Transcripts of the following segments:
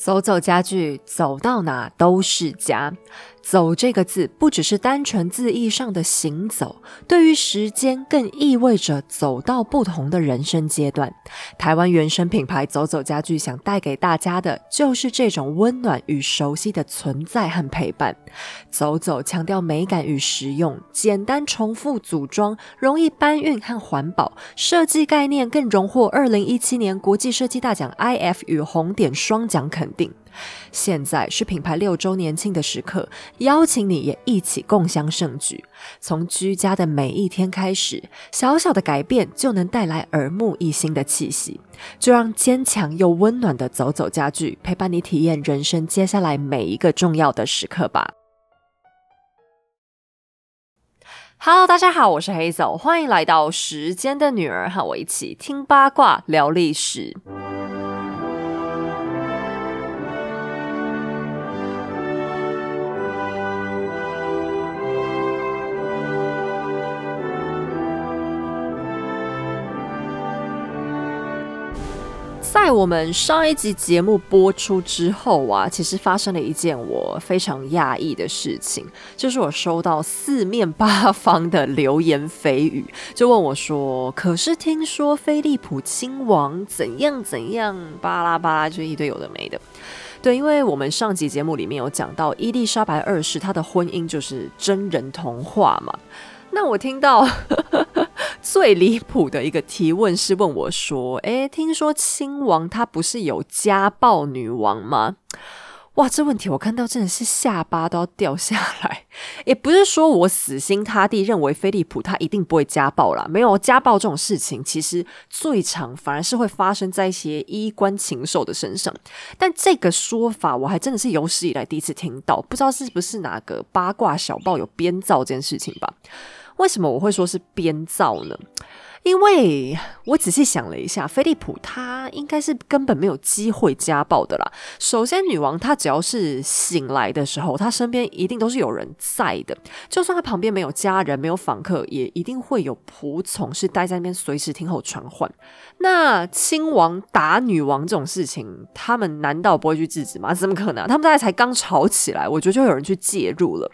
走走家具，走到哪都是家。走这个字不只是单纯字义上的行走，对于时间更意味着走到不同的人生阶段。台湾原生品牌走走家具想带给大家的就是这种温暖与熟悉的存在和陪伴。走走强调美感与实用，简单重复组装，容易搬运和环保。设计概念更荣获二零一七年国际设计大奖 IF 与红点双奖肯定。现在是品牌六周年庆的时刻，邀请你也一起共享盛举。从居家的每一天开始，小小的改变就能带来耳目一新的气息。就让坚强又温暖的走走家具陪伴你体验人生接下来每一个重要的时刻吧。Hello，大家好，我是黑走，欢迎来到时间的女儿，和我一起听八卦聊历史。在我们上一集节目播出之后啊，其实发生了一件我非常讶异的事情，就是我收到四面八方的流言蜚语，就问我说：“可是听说菲利普亲王怎样怎样，巴拉巴拉，就一堆有的没的。”对，因为我们上集节目里面有讲到伊丽莎白二世她的婚姻就是真人童话嘛，那我听到。最离谱的一个提问是问我说：“诶，听说亲王他不是有家暴女王吗？”哇，这问题我看到真的是下巴都要掉下来。也不是说我死心塌地认为菲利普他一定不会家暴啦，没有家暴这种事情，其实最常反而是会发生在一些衣冠禽兽的身上。但这个说法我还真的是有史以来第一次听到，不知道是不是哪个八卦小报有编造这件事情吧。为什么我会说是编造呢？因为我仔细想了一下，菲利普他应该是根本没有机会家暴的啦。首先，女王她只要是醒来的时候，她身边一定都是有人在的。就算她旁边没有家人、没有访客，也一定会有仆从是待在那边，随时听候传唤。那亲王打女王这种事情，他们难道不会去制止吗？怎么可能？他们大概才刚吵起来，我觉得就有人去介入了。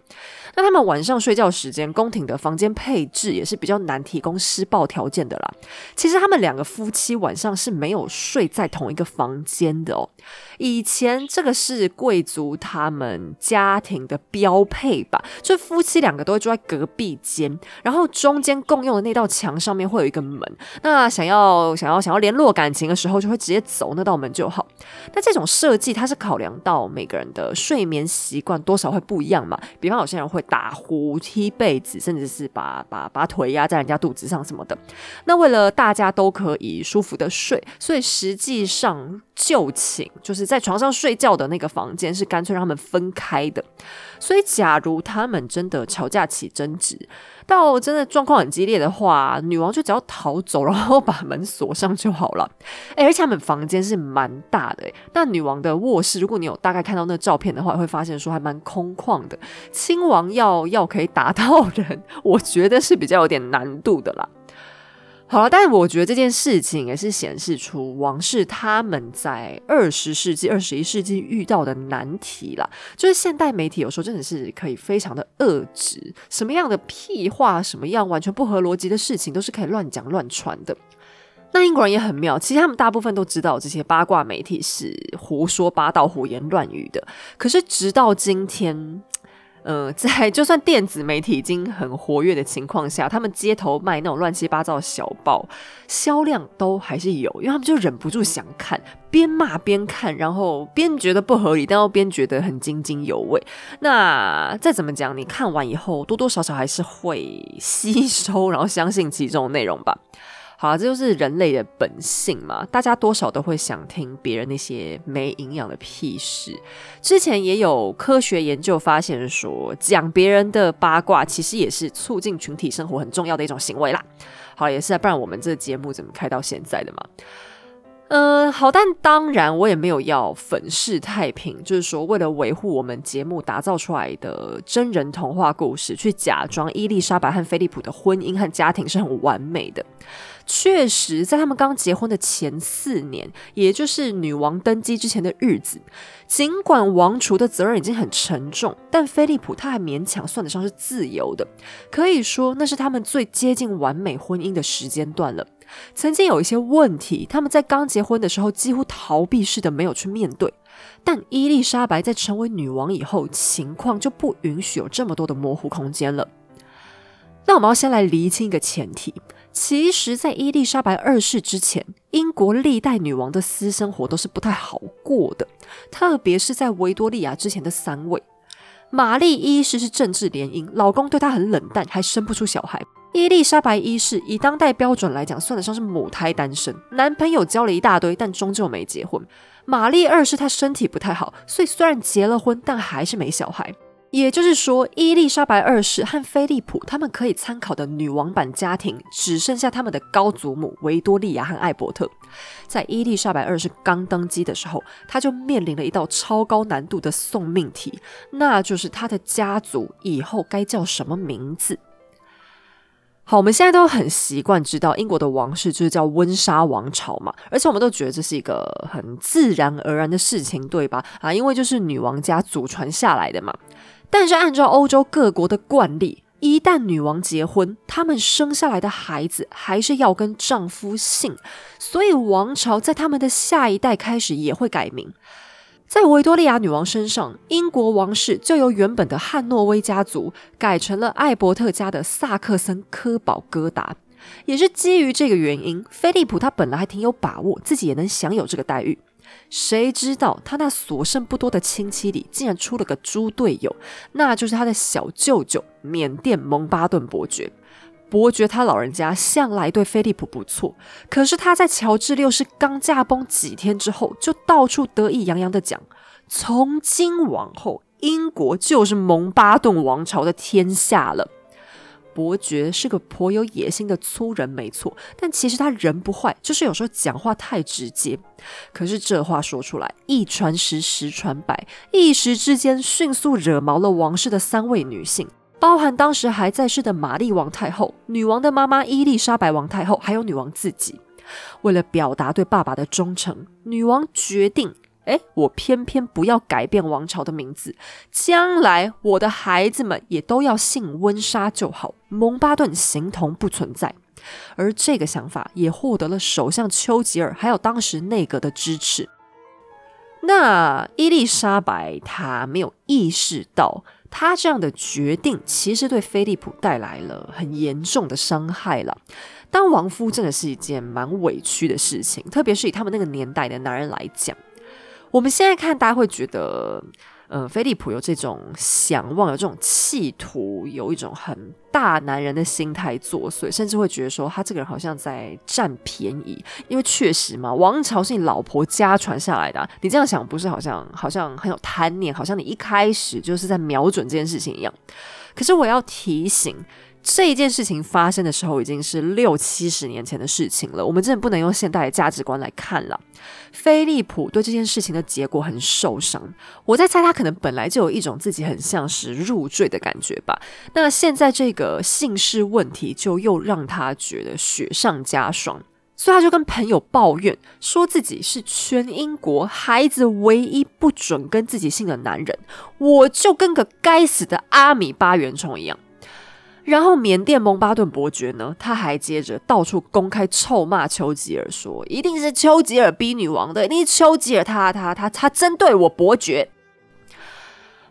那他们晚上睡觉时间，宫廷的房间配置也是比较难提供施暴条件的啦。其实他们两个夫妻晚上是没有睡在同一个房间的哦。以前这个是贵族他们家庭的标配吧，就夫妻两个都会住在隔壁间，然后中间共用的那道墙上面会有一个门。那想要想要想要联络感情的时候，就会直接走那道门就好。那这种设计它是考量到每个人的睡眠习惯多少会不一样嘛？比方有些人会。打呼、踢被子，甚至是把把把腿压在人家肚子上什么的。那为了大家都可以舒服的睡，所以实际上就寝就是在床上睡觉的那个房间是干脆让他们分开的。所以，假如他们真的吵架起争执，到真的状况很激烈的话，女王就只要逃走，然后把门锁上就好了。哎，而且他们房间是蛮大的，哎，那女王的卧室，如果你有大概看到那照片的话，会发现说还蛮空旷的。亲王要要可以打到人，我觉得是比较有点难度的啦。好了，但是我觉得这件事情也是显示出王室他们在二十世纪、二十一世纪遇到的难题啦。就是现代媒体有时候真的是可以非常的恶质，什么样的屁话、什么样完全不合逻辑的事情，都是可以乱讲乱传的。那英国人也很妙，其实他们大部分都知道这些八卦媒体是胡说八道、胡言乱语的。可是直到今天。呃，在就算电子媒体已经很活跃的情况下，他们街头卖那种乱七八糟的小报，销量都还是有，因为他们就忍不住想看，边骂边看，然后边觉得不合理，但又边觉得很津津有味。那再怎么讲，你看完以后，多多少少还是会吸收，然后相信其中的内容吧。好，这就是人类的本性嘛，大家多少都会想听别人那些没营养的屁事。之前也有科学研究发现说，讲别人的八卦其实也是促进群体生活很重要的一种行为啦。好，也是啊，不然我们这节目怎么开到现在的嘛？嗯，好，但当然我也没有要粉饰太平，就是说为了维护我们节目打造出来的真人童话故事，去假装伊丽莎白和菲利普的婚姻和家庭是很完美的。确实在他们刚结婚的前四年，也就是女王登基之前的日子，尽管王储的责任已经很沉重，但菲利普他还勉强算得上是自由的，可以说那是他们最接近完美婚姻的时间段了。曾经有一些问题，他们在刚结婚的时候几乎逃避似的没有去面对。但伊丽莎白在成为女王以后，情况就不允许有这么多的模糊空间了。那我们要先来厘清一个前提：其实，在伊丽莎白二世之前，英国历代女王的私生活都是不太好过的，特别是在维多利亚之前的三位。玛丽一世是政治联姻，老公对她很冷淡，还生不出小孩。伊丽莎白一世以当代标准来讲，算得上是母胎单身，男朋友交了一大堆，但终究没结婚。玛丽二世她身体不太好，所以虽然结了婚，但还是没小孩。也就是说，伊丽莎白二世和菲利普他们可以参考的女王版家庭，只剩下他们的高祖母维多利亚和艾伯特。在伊丽莎白二世刚登基的时候，他就面临了一道超高难度的送命题，那就是他的家族以后该叫什么名字。好，我们现在都很习惯知道英国的王室就是叫温莎王朝嘛，而且我们都觉得这是一个很自然而然的事情，对吧？啊，因为就是女王家祖传下来的嘛。但是按照欧洲各国的惯例，一旦女王结婚，他们生下来的孩子还是要跟丈夫姓，所以王朝在他们的下一代开始也会改名。在维多利亚女王身上，英国王室就由原本的汉诺威家族改成了艾伯特家的萨克森科堡哥达。也是基于这个原因，菲利普他本来还挺有把握自己也能享有这个待遇，谁知道他那所剩不多的亲戚里竟然出了个猪队友，那就是他的小舅舅缅甸蒙巴顿伯爵。伯爵他老人家向来对菲利普不错，可是他在乔治六世刚驾崩几天之后，就到处得意洋洋的讲：从今往后，英国就是蒙巴顿王朝的天下了。伯爵是个颇有野心的粗人，没错，但其实他人不坏，就是有时候讲话太直接。可是这话说出来，一传十，十传百，一时之间迅速惹毛了王室的三位女性。包含当时还在世的玛丽王太后、女王的妈妈伊丽莎白王太后，还有女王自己。为了表达对爸爸的忠诚，女王决定：哎，我偏偏不要改变王朝的名字，将来我的孩子们也都要姓温莎就好，蒙巴顿形同不存在。而这个想法也获得了首相丘吉尔还有当时内阁的支持。那伊丽莎白她没有意识到。他这样的决定其实对菲利普带来了很严重的伤害了。当亡夫真的是一件蛮委屈的事情，特别是以他们那个年代的男人来讲。我们现在看，大家会觉得。呃，菲利普有这种想望，有这种企图，有一种很大男人的心态作祟，甚至会觉得说他这个人好像在占便宜，因为确实嘛，王朝是你老婆家传下来的，你这样想不是好像好像很有贪念，好像你一开始就是在瞄准这件事情一样。可是我要提醒。这一件事情发生的时候已经是六七十年前的事情了，我们真的不能用现代的价值观来看了。菲利普对这件事情的结果很受伤，我在猜他可能本来就有一种自己很像是入赘的感觉吧。那现在这个姓氏问题就又让他觉得雪上加霜，所以他就跟朋友抱怨，说自己是全英国孩子唯一不准跟自己姓的男人，我就跟个该死的阿米巴原虫一样。然后缅甸蒙巴顿伯爵呢，他还接着到处公开臭骂丘吉尔，说一定是丘吉尔逼女王的，一定是丘吉尔他他他他针对我伯爵。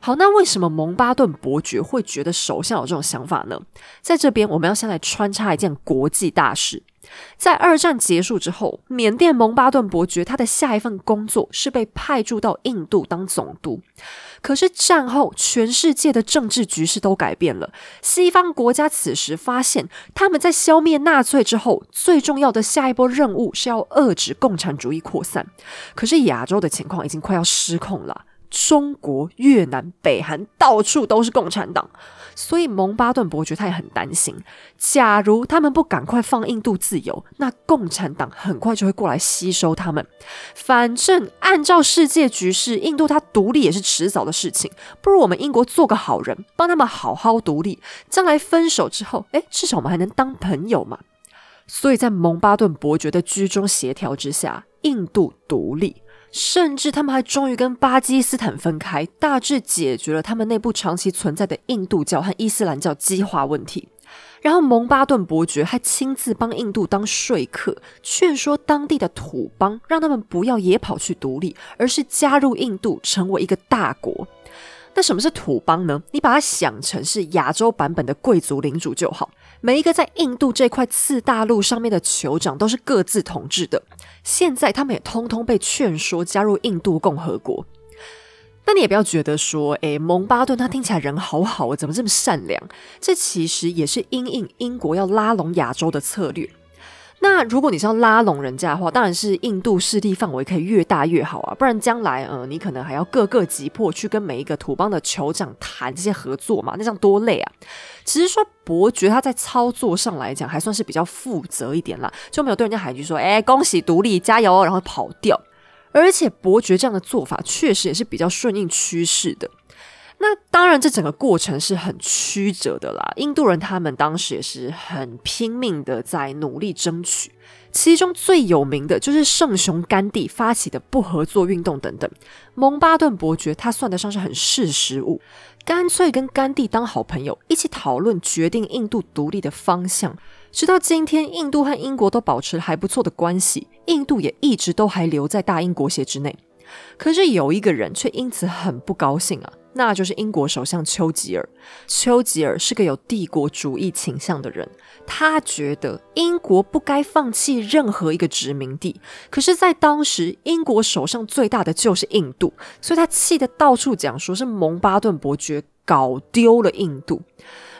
好，那为什么蒙巴顿伯爵会觉得首相有这种想法呢？在这边我们要先来穿插一件国际大事。在二战结束之后，缅甸蒙巴顿伯爵他的下一份工作是被派驻到印度当总督。可是战后，全世界的政治局势都改变了。西方国家此时发现，他们在消灭纳粹之后，最重要的下一波任务是要遏制共产主义扩散。可是亚洲的情况已经快要失控了。中国、越南、北韩到处都是共产党，所以蒙巴顿伯爵他也很担心，假如他们不赶快放印度自由，那共产党很快就会过来吸收他们。反正按照世界局势，印度它独立也是迟早的事情，不如我们英国做个好人，帮他们好好独立，将来分手之后，哎，至少我们还能当朋友嘛。所以在蒙巴顿伯爵的居中协调之下，印度独立，甚至他们还终于跟巴基斯坦分开，大致解决了他们内部长期存在的印度教和伊斯兰教激化问题。然后蒙巴顿伯爵还亲自帮印度当说客，劝说当地的土邦，让他们不要也跑去独立，而是加入印度，成为一个大国。那什么是土邦呢？你把它想成是亚洲版本的贵族领主就好。每一个在印度这块次大陆上面的酋长都是各自统治的。现在他们也通通被劝说加入印度共和国。那你也不要觉得说，诶，蒙巴顿他听起来人好好，怎么这么善良？这其实也是因应英国要拉拢亚洲的策略。那如果你是要拉拢人家的话，当然是印度势力范围可以越大越好啊，不然将来呃，你可能还要各个击破去跟每一个土邦的酋长谈这些合作嘛，那这样多累啊！只是说伯爵他在操作上来讲还算是比较负责一点啦，就没有对人家喊一句说，哎，恭喜独立，加油，然后跑掉。而且伯爵这样的做法确实也是比较顺应趋势的。那当然，这整个过程是很曲折的啦。印度人他们当时也是很拼命的在努力争取，其中最有名的就是圣雄甘地发起的不合作运动等等。蒙巴顿伯爵他算得上是很识时务，干脆跟甘地当好朋友，一起讨论决定印度独立的方向。直到今天，印度和英国都保持还不错的关系，印度也一直都还留在大英国协之内。可是有一个人却因此很不高兴啊，那就是英国首相丘吉尔。丘吉尔是个有帝国主义倾向的人，他觉得英国不该放弃任何一个殖民地。可是，在当时，英国手上最大的就是印度，所以他气得到处讲说是蒙巴顿伯爵搞丢了印度。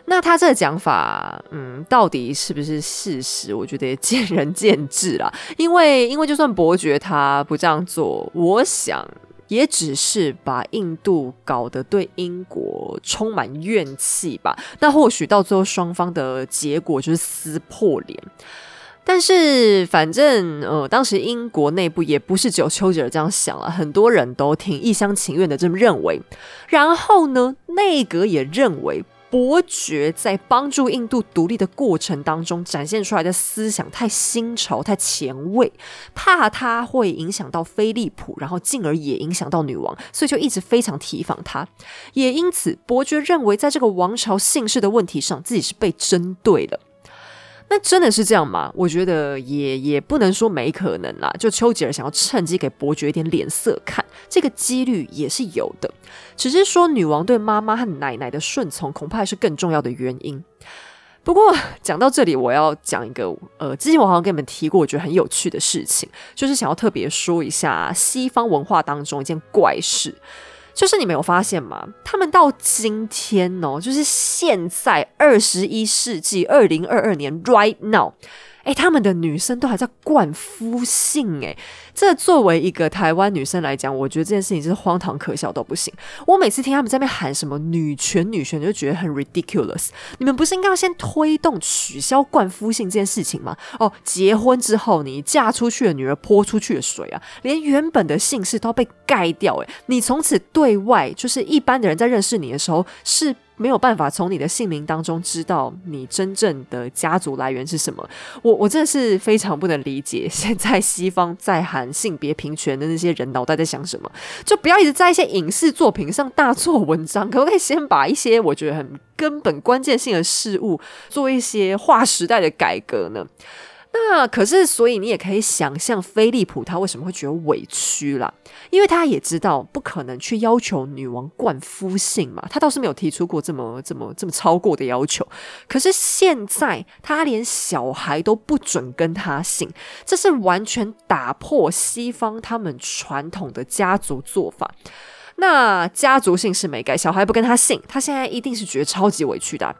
那他这个讲法，嗯，到底是不是事实？我觉得也见仁见智啦。因为，因为就算伯爵他不这样做，我想也只是把印度搞得对英国充满怨气吧。那或许到最后双方的结果就是撕破脸。但是，反正呃，当时英国内部也不是只有丘吉尔这样想了，很多人都挺一厢情愿的这么认为。然后呢，内阁也认为。伯爵在帮助印度独立的过程当中展现出来的思想太新潮、太前卫，怕他会影响到菲利普，然后进而也影响到女王，所以就一直非常提防他。也因此，伯爵认为在这个王朝姓氏的问题上，自己是被针对的。那真的是这样吗？我觉得也也不能说没可能啦。就丘吉尔想要趁机给伯爵一点脸色看，这个几率也是有的。只是说女王对妈妈和奶奶的顺从，恐怕还是更重要的原因。不过讲到这里，我要讲一个呃，之前我好像跟你们提过，我觉得很有趣的事情，就是想要特别说一下西方文化当中一件怪事。就是你没有发现吗？他们到今天哦，就是现在二十一世纪二零二二年，right now。哎，他们的女生都还在灌夫姓哎，这作为一个台湾女生来讲，我觉得这件事情真是荒唐可笑都不行。我每次听他们在那边喊什么女权女权，就觉得很 ridiculous。你们不是应该要先推动取消灌夫姓这件事情吗？哦，结婚之后你嫁出去的女儿泼出去的水啊，连原本的姓氏都被盖掉哎，你从此对外就是一般的人在认识你的时候是。没有办法从你的姓名当中知道你真正的家族来源是什么，我我真的是非常不能理解，现在西方在喊性别平权的那些人脑袋在想什么？就不要一直在一些影视作品上大做文章，可不可以先把一些我觉得很根本关键性的事物做一些划时代的改革呢？那可是，所以你也可以想象，菲利普他为什么会觉得委屈啦？因为他也知道不可能去要求女王冠夫姓嘛，他倒是没有提出过这么这么这么超过的要求。可是现在他连小孩都不准跟他姓，这是完全打破西方他们传统的家族做法。那家族姓是没改，小孩不跟他姓，他现在一定是觉得超级委屈的。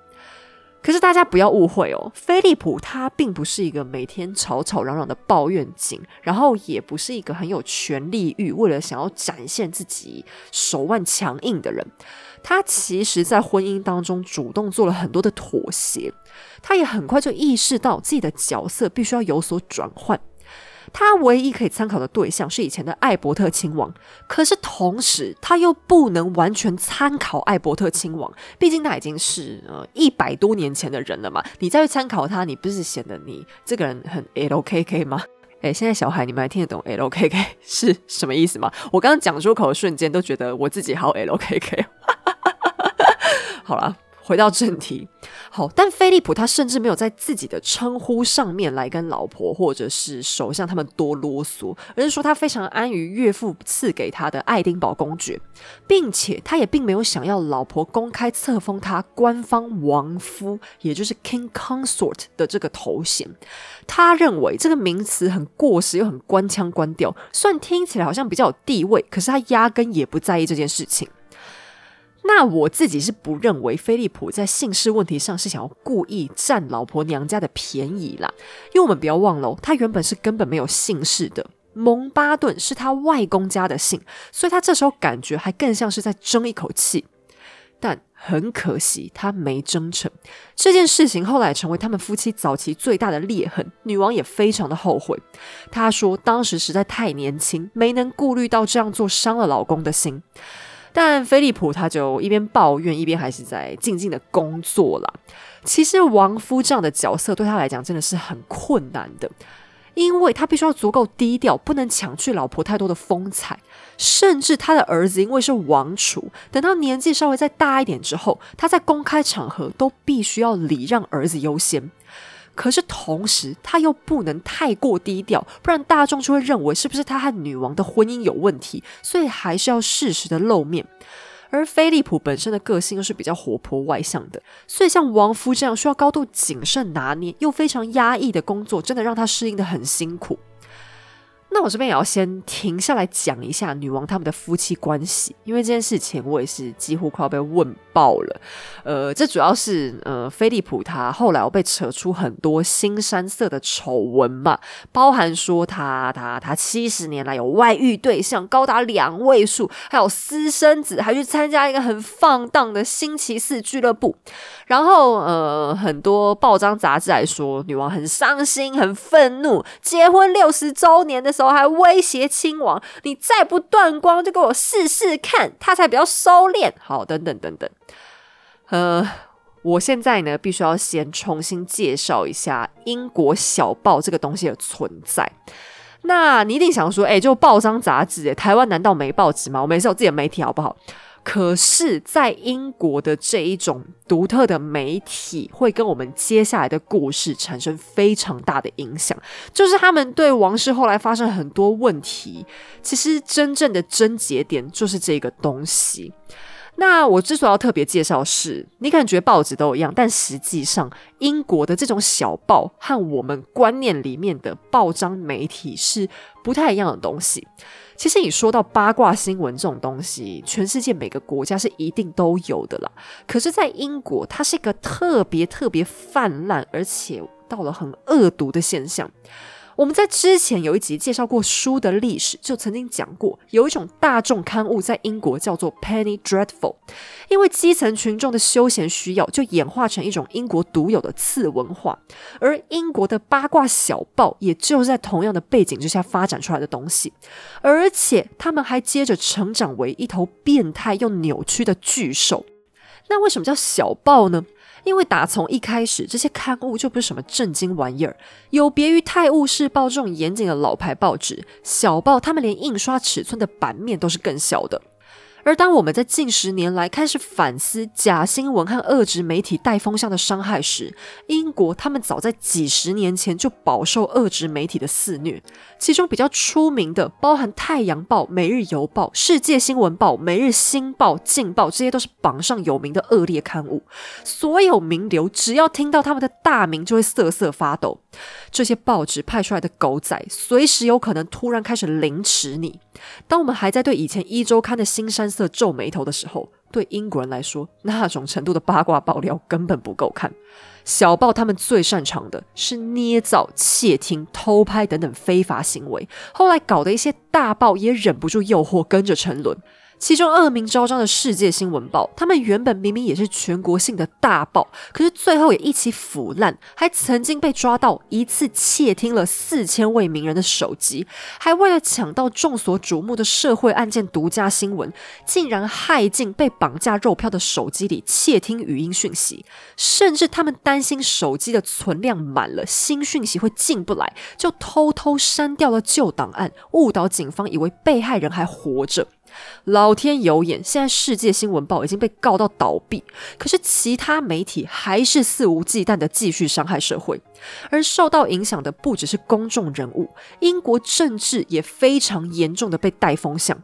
可是大家不要误会哦，菲利普他并不是一个每天吵吵嚷嚷的抱怨精，然后也不是一个很有权利欲，为了想要展现自己手腕强硬的人。他其实，在婚姻当中主动做了很多的妥协，他也很快就意识到自己的角色必须要有所转换。他唯一可以参考的对象是以前的艾伯特亲王，可是同时他又不能完全参考艾伯特亲王，毕竟他已经是呃一百多年前的人了嘛。你再去参考他，你不是显得你这个人很 L K K 吗？诶，现在小孩你们还听得懂 L K K 是什么意思吗？我刚刚讲出口的瞬间，都觉得我自己好 L K K。好了。回到正题，好，但菲利普他甚至没有在自己的称呼上面来跟老婆或者是首相他们多啰嗦，而是说他非常安于岳父赐给他的爱丁堡公爵，并且他也并没有想要老婆公开册封他官方王夫，也就是 King Consort 的这个头衔。他认为这个名词很过时又很官腔官调，虽然听起来好像比较有地位，可是他压根也不在意这件事情。那我自己是不认为菲利普在姓氏问题上是想要故意占老婆娘家的便宜啦，因为我们不要忘了，他原本是根本没有姓氏的，蒙巴顿是他外公家的姓，所以他这时候感觉还更像是在争一口气。但很可惜，他没争成。这件事情后来成为他们夫妻早期最大的裂痕，女王也非常的后悔。她说当时实在太年轻，没能顾虑到这样做伤了老公的心。但菲利普他就一边抱怨，一边还是在静静的工作了。其实王夫这样的角色对他来讲真的是很困难的，因为他必须要足够低调，不能抢去老婆太多的风采。甚至他的儿子因为是王储，等到年纪稍微再大一点之后，他在公开场合都必须要礼让儿子优先。可是同时，他又不能太过低调，不然大众就会认为是不是他和女王的婚姻有问题，所以还是要适时的露面。而菲利普本身的个性又是比较活泼外向的，所以像王夫这样需要高度谨慎拿捏又非常压抑的工作，真的让他适应的很辛苦。那我这边也要先停下来讲一下女王他们的夫妻关系，因为这件事情我也是几乎快要被问爆了。呃，这主要是呃，菲利普他后来被扯出很多新山色的丑闻嘛，包含说他他他七十年来有外遇对象高达两位数，还有私生子，还去参加一个很放荡的星期四俱乐部。然后呃，很多报章杂志来说，女王很伤心、很愤怒，结婚六十周年的时候。还威胁亲王，你再不断光，就给我试试看，他才比较收敛。好，等等等等。呃，我现在呢，必须要先重新介绍一下英国小报这个东西的存在。那你一定想说，哎，就报章杂志，台湾难道没报纸吗？我们也是有自己的媒体，好不好？可是，在英国的这一种独特的媒体，会跟我们接下来的故事产生非常大的影响。就是他们对王室后来发生很多问题，其实真正的症结点就是这个东西。那我之所以要特别介绍，是你感觉报纸都一样，但实际上英国的这种小报和我们观念里面的报章媒体是不太一样的东西。其实你说到八卦新闻这种东西，全世界每个国家是一定都有的啦。可是，在英国，它是一个特别特别泛滥，而且到了很恶毒的现象。我们在之前有一集介绍过书的历史，就曾经讲过，有一种大众刊物在英国叫做 Penny Dreadful，因为基层群众的休闲需要，就演化成一种英国独有的次文化。而英国的八卦小报，也就是在同样的背景之下发展出来的东西，而且他们还接着成长为一头变态又扭曲的巨兽。那为什么叫小报呢？因为打从一开始，这些刊物就不是什么正经玩意儿。有别于《泰晤士报》这种严谨的老牌报纸，小报他们连印刷尺寸的版面都是更小的。而当我们在近十年来开始反思假新闻和恶质媒体带风向的伤害时，英国他们早在几十年前就饱受恶质媒体的肆虐。其中比较出名的，包含《太阳报》《每日邮报》《世界新闻报》《每日新报》《镜报》，这些都是榜上有名的恶劣刊物。所有名流只要听到他们的大名，就会瑟瑟发抖。这些报纸派出来的狗仔，随时有可能突然开始凌迟你。当我们还在对以前一周刊的新山色皱眉头的时候，对英国人来说，那种程度的八卦爆料根本不够看。小报他们最擅长的是捏造、窃听、偷拍等等非法行为，后来搞得一些大报也忍不住诱惑，跟着沉沦。其中恶名昭彰的世界新闻报，他们原本明明也是全国性的大报，可是最后也一起腐烂，还曾经被抓到一次窃听了四千位名人的手机，还为了抢到众所瞩目的社会案件独家新闻，竟然害进被绑架肉票的手机里窃听语音讯息，甚至他们担心手机的存量满了，新讯息会进不来，就偷偷删掉了旧档案，误导警方以为被害人还活着。老天有眼，现在世界新闻报已经被告到倒闭，可是其他媒体还是肆无忌惮的继续伤害社会。而受到影响的不只是公众人物，英国政治也非常严重的被带风向。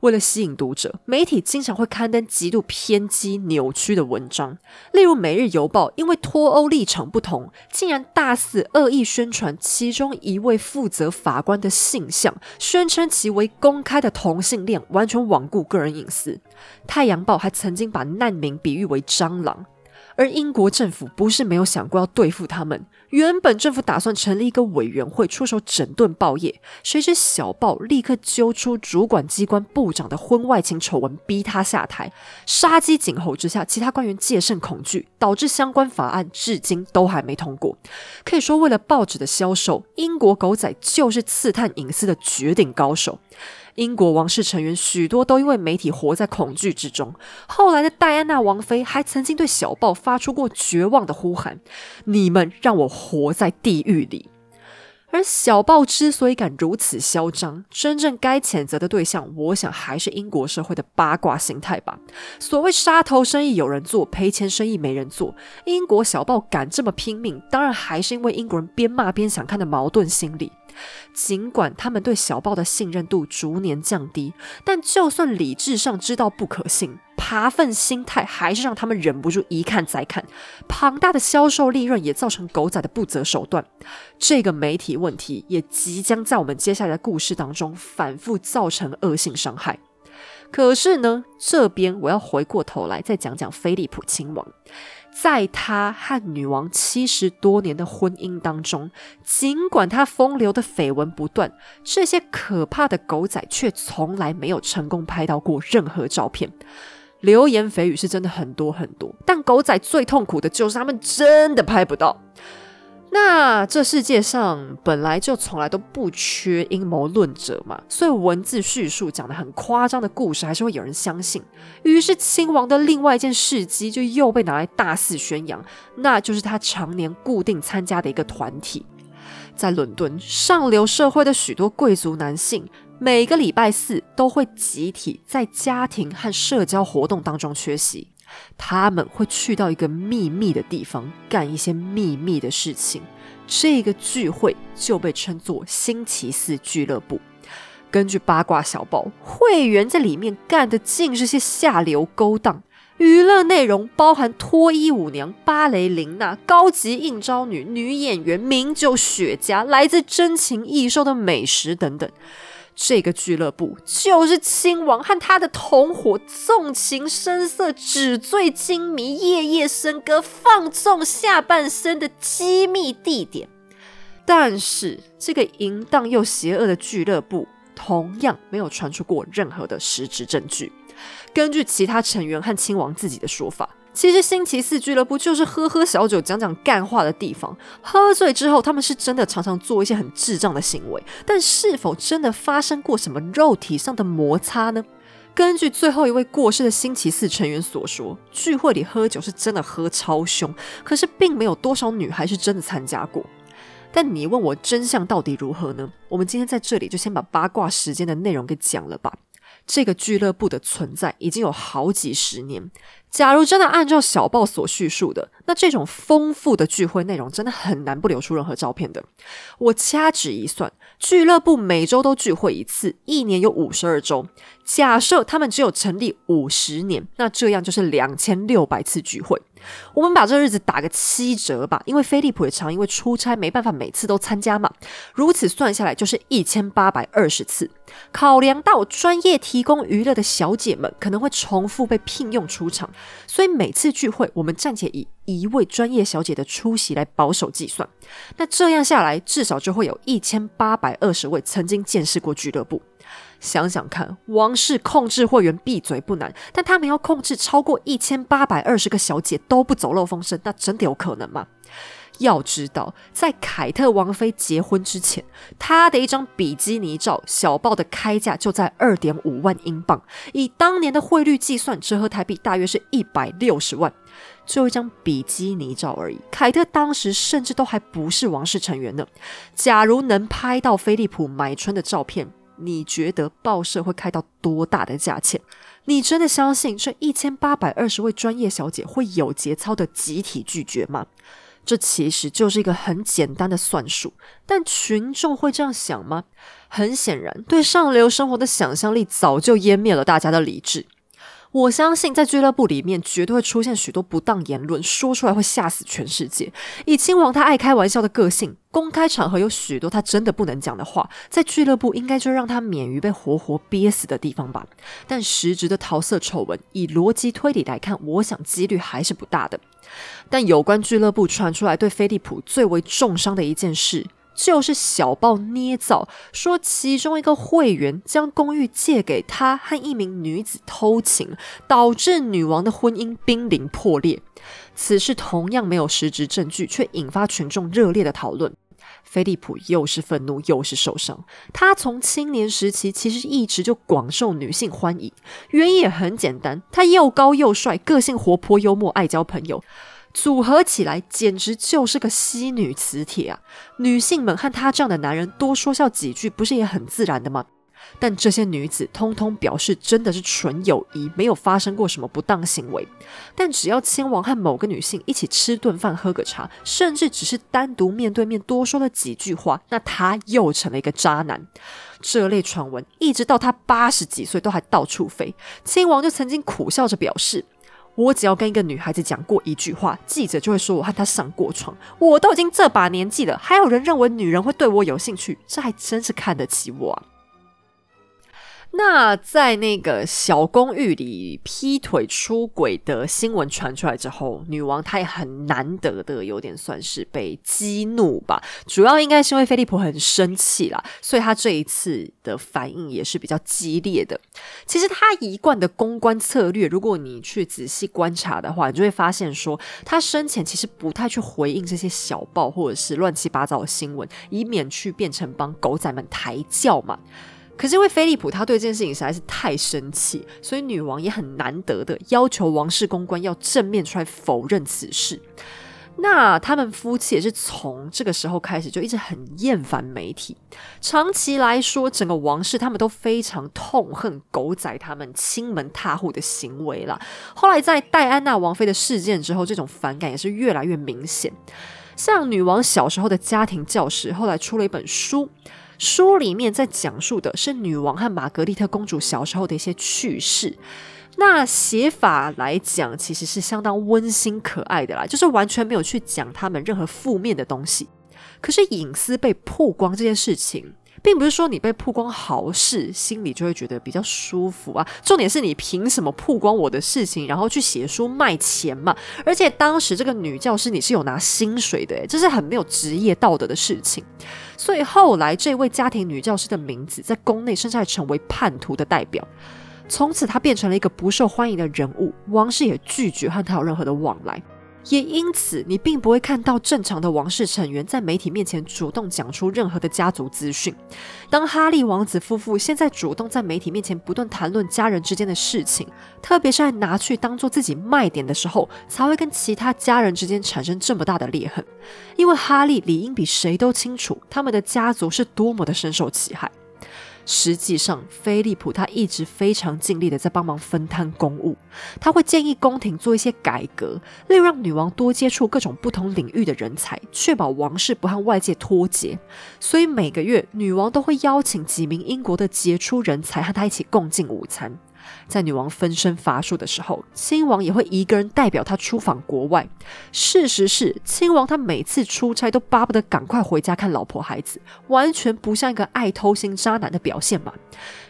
为了吸引读者，媒体经常会刊登极度偏激、扭曲的文章。例如《每日邮报》因为脱欧立场不同，竟然大肆恶意宣传其中一位负责法官的性向，宣称其为公开的同性恋，完全罔顾个人隐私。《太阳报》还曾经把难民比喻为蟑螂。而英国政府不是没有想过要对付他们，原本政府打算成立一个委员会出手整顿报业，谁知小报立刻揪出主管机关部长的婚外情丑闻，逼他下台。杀鸡儆猴之下，其他官员戒慎恐惧，导致相关法案至今都还没通过。可以说，为了报纸的销售，英国狗仔就是刺探隐私的绝顶高手。英国王室成员许多都因为媒体活在恐惧之中。后来的戴安娜王妃还曾经对小报发出过绝望的呼喊：“你们让我活在地狱里。”而小报之所以敢如此嚣张，真正该谴责的对象，我想还是英国社会的八卦心态吧。所谓杀头生意有人做，赔钱生意没人做。英国小报敢这么拼命，当然还是因为英国人边骂边想看的矛盾心理。尽管他们对小报的信任度逐年降低，但就算理智上知道不可信，扒粪心态还是让他们忍不住一看再看。庞大的销售利润也造成狗仔的不择手段。这个媒体问题也即将在我们接下来的故事当中反复造成恶性伤害。可是呢，这边我要回过头来再讲讲菲利普亲王。在他和女王七十多年的婚姻当中，尽管他风流的绯闻不断，这些可怕的狗仔却从来没有成功拍到过任何照片。流言蜚语是真的很多很多，但狗仔最痛苦的就是他们真的拍不到。那这世界上本来就从来都不缺阴谋论者嘛，所以文字叙述讲的很夸张的故事，还是会有人相信。于是亲王的另外一件事迹就又被拿来大肆宣扬，那就是他常年固定参加的一个团体，在伦敦上流社会的许多贵族男性，每个礼拜四都会集体在家庭和社交活动当中缺席。他们会去到一个秘密的地方，干一些秘密的事情。这个聚会就被称作星期四俱乐部。根据八卦小报，会员在里面干的尽是些下流勾当，娱乐内容包含脱衣舞娘、芭蕾琳娜、高级应招女、女演员、名酒雪茄、来自真情异兽的美食等等。这个俱乐部就是亲王和他的同伙纵情声色、纸醉金迷、夜夜笙歌、放纵下半生的机密地点。但是，这个淫荡又邪恶的俱乐部同样没有传出过任何的实质证据。根据其他成员和亲王自己的说法。其实星期四俱乐部就是喝喝小酒、讲讲干话的地方。喝醉之后，他们是真的常常做一些很智障的行为，但是否真的发生过什么肉体上的摩擦呢？根据最后一位过世的星期四成员所说，聚会里喝酒是真的喝超凶，可是并没有多少女孩是真的参加过。但你问我真相到底如何呢？我们今天在这里就先把八卦时间的内容给讲了吧。这个俱乐部的存在已经有好几十年。假如真的按照小报所叙述的，那这种丰富的聚会内容真的很难不流出任何照片的。我掐指一算，俱乐部每周都聚会一次，一年有五十二周。假设他们只有成立五十年，那这样就是两千六百次聚会。我们把这日子打个七折吧，因为菲利普也常因为出差没办法每次都参加嘛。如此算下来就是一千八百二十次。考量到专业提供娱乐的小姐们可能会重复被聘用出场，所以每次聚会我们暂且以一位专业小姐的出席来保守计算。那这样下来，至少就会有一千八百二十位曾经见识过俱乐部。想想看，王室控制会员闭嘴不难，但他们要控制超过一千八百二十个小姐都不走漏风声，那真的有可能吗？要知道，在凯特王妃结婚之前，她的一张比基尼照小报的开价就在二点五万英镑，以当年的汇率计算，折合台币大约是一百六十万。就一张比基尼照而已，凯特当时甚至都还不是王室成员呢。假如能拍到菲利普买春的照片，你觉得报社会开到多大的价钱？你真的相信这一千八百二十位专业小姐会有节操的集体拒绝吗？这其实就是一个很简单的算术，但群众会这样想吗？很显然，对上流生活的想象力早就湮灭了大家的理智。我相信，在俱乐部里面绝对会出现许多不当言论，说出来会吓死全世界。以亲王他爱开玩笑的个性，公开场合有许多他真的不能讲的话，在俱乐部应该就让他免于被活活憋死的地方吧。但实质的桃色丑闻，以逻辑推理来看，我想几率还是不大的。但有关俱乐部传出来对菲利普最为重伤的一件事。就是小报捏造，说其中一个会员将公寓借给他和一名女子偷情，导致女王的婚姻濒临破裂。此事同样没有实质证据，却引发群众热烈的讨论。菲利普又是愤怒又是受伤。他从青年时期其实一直就广受女性欢迎，原因也很简单，他又高又帅，个性活泼幽默，爱交朋友。组合起来简直就是个吸女磁铁啊！女性们和他这样的男人多说笑几句，不是也很自然的吗？但这些女子通通表示真的是纯友谊，没有发生过什么不当行为。但只要亲王和某个女性一起吃顿饭、喝个茶，甚至只是单独面对面多说了几句话，那他又成了一个渣男。这类传闻一直到他八十几岁都还到处飞。亲王就曾经苦笑着表示。我只要跟一个女孩子讲过一句话，记者就会说我和她上过床。我都已经这把年纪了，还有人认为女人会对我有兴趣，这还真是看得起我啊！那在那个小公寓里劈腿出轨的新闻传出来之后，女王她也很难得的有点算是被激怒吧，主要应该是因为菲利普很生气啦，所以她这一次的反应也是比较激烈的。其实她一贯的公关策略，如果你去仔细观察的话，你就会发现说，她生前其实不太去回应这些小报或者是乱七八糟的新闻，以免去变成帮狗仔们抬轿嘛。可是因为菲利普他对这件事情实在是太生气，所以女王也很难得的要求王室公关要正面出来否认此事。那他们夫妻也是从这个时候开始就一直很厌烦媒体。长期来说，整个王室他们都非常痛恨狗仔他们亲门踏户的行为了。后来在戴安娜王妃的事件之后，这种反感也是越来越明显。像女王小时候的家庭教师，后来出了一本书。书里面在讲述的是女王和玛格丽特公主小时候的一些趣事。那写法来讲，其实是相当温馨可爱的啦，就是完全没有去讲他们任何负面的东西。可是隐私被曝光这件事情。并不是说你被曝光好事，心里就会觉得比较舒服啊。重点是你凭什么曝光我的事情，然后去写书卖钱嘛？而且当时这个女教师你是有拿薪水的，这是很没有职业道德的事情。所以后来这位家庭女教师的名字在宫内甚至还成为叛徒的代表，从此她变成了一个不受欢迎的人物，王室也拒绝和她有任何的往来。也因此，你并不会看到正常的王室成员在媒体面前主动讲出任何的家族资讯。当哈利王子夫妇现在主动在媒体面前不断谈论家人之间的事情，特别是在拿去当做自己卖点的时候，才会跟其他家人之间产生这么大的裂痕。因为哈利理应比谁都清楚，他们的家族是多么的深受其害。实际上，菲利普他一直非常尽力的在帮忙分摊公务。他会建议宫廷做一些改革，例如让女王多接触各种不同领域的人才，确保王室不和外界脱节。所以每个月，女王都会邀请几名英国的杰出人才和她一起共进午餐。在女王分身乏术的时候，亲王也会一个人代表她出访国外。事实是，亲王他每次出差都巴不得赶快回家看老婆孩子，完全不像一个爱偷腥渣男的表现嘛。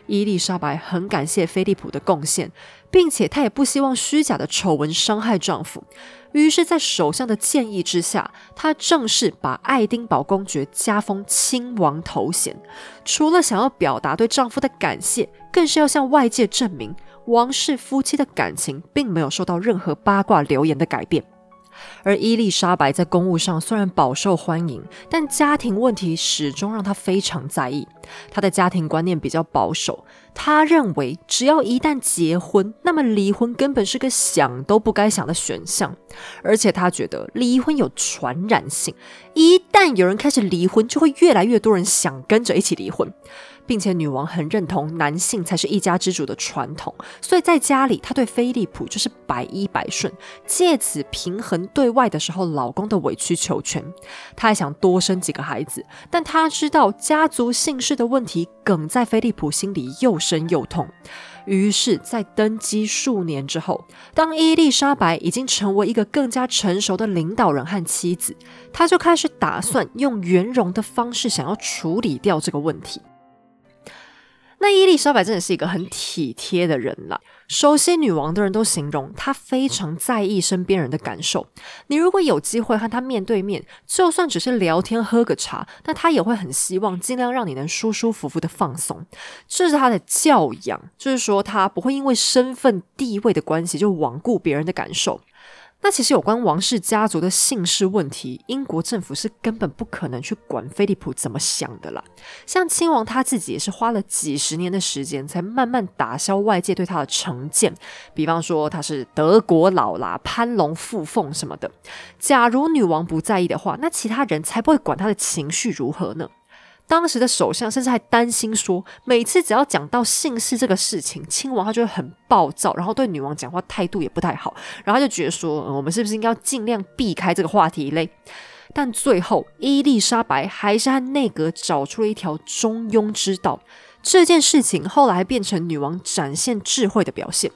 伊丽莎白很感谢菲利普的贡献，并且她也不希望虚假的丑闻伤害丈夫。于是，在首相的建议之下，他正式把爱丁堡公爵加封亲王头衔。除了想要表达对丈夫的感谢，更是要向外界证明王室夫妻的感情并没有受到任何八卦流言的改变。而伊丽莎白在公务上虽然饱受欢迎，但家庭问题始终让她非常在意。她的家庭观念比较保守，她认为只要一旦结婚，那么离婚根本是个想都不该想的选项。而且她觉得离婚有传染性，一旦有人开始离婚，就会越来越多人想跟着一起离婚。并且女王很认同男性才是一家之主的传统，所以在家里，她对菲利普就是百依百顺，借此平衡对外的时候老公的委曲求全。她还想多生几个孩子，但她知道家族姓氏的问题梗在菲利普心里又深又痛。于是，在登基数年之后，当伊丽莎白已经成为一个更加成熟的领导人和妻子，她就开始打算用圆融的方式想要处理掉这个问题。那伊丽莎白真的是一个很体贴的人啦。熟悉女王的人都形容她非常在意身边人的感受。你如果有机会和她面对面，就算只是聊天喝个茶，那她也会很希望尽量让你能舒舒服服的放松。这是她的教养，就是说她不会因为身份地位的关系就罔顾别人的感受。那其实有关王室家族的姓氏问题，英国政府是根本不可能去管菲利普怎么想的啦。像亲王他自己也是花了几十年的时间，才慢慢打消外界对他的成见。比方说他是德国佬啦、攀龙附凤什么的。假如女王不在意的话，那其他人才不会管他的情绪如何呢？当时的首相甚至还担心说，每次只要讲到姓氏这个事情，亲王他就会很暴躁，然后对女王讲话态度也不太好，然后他就觉得说，我们是不是应该要尽量避开这个话题嘞？但最后，伊丽莎白还是和内阁找出了一条中庸之道。这件事情后来变成女王展现智慧的表现。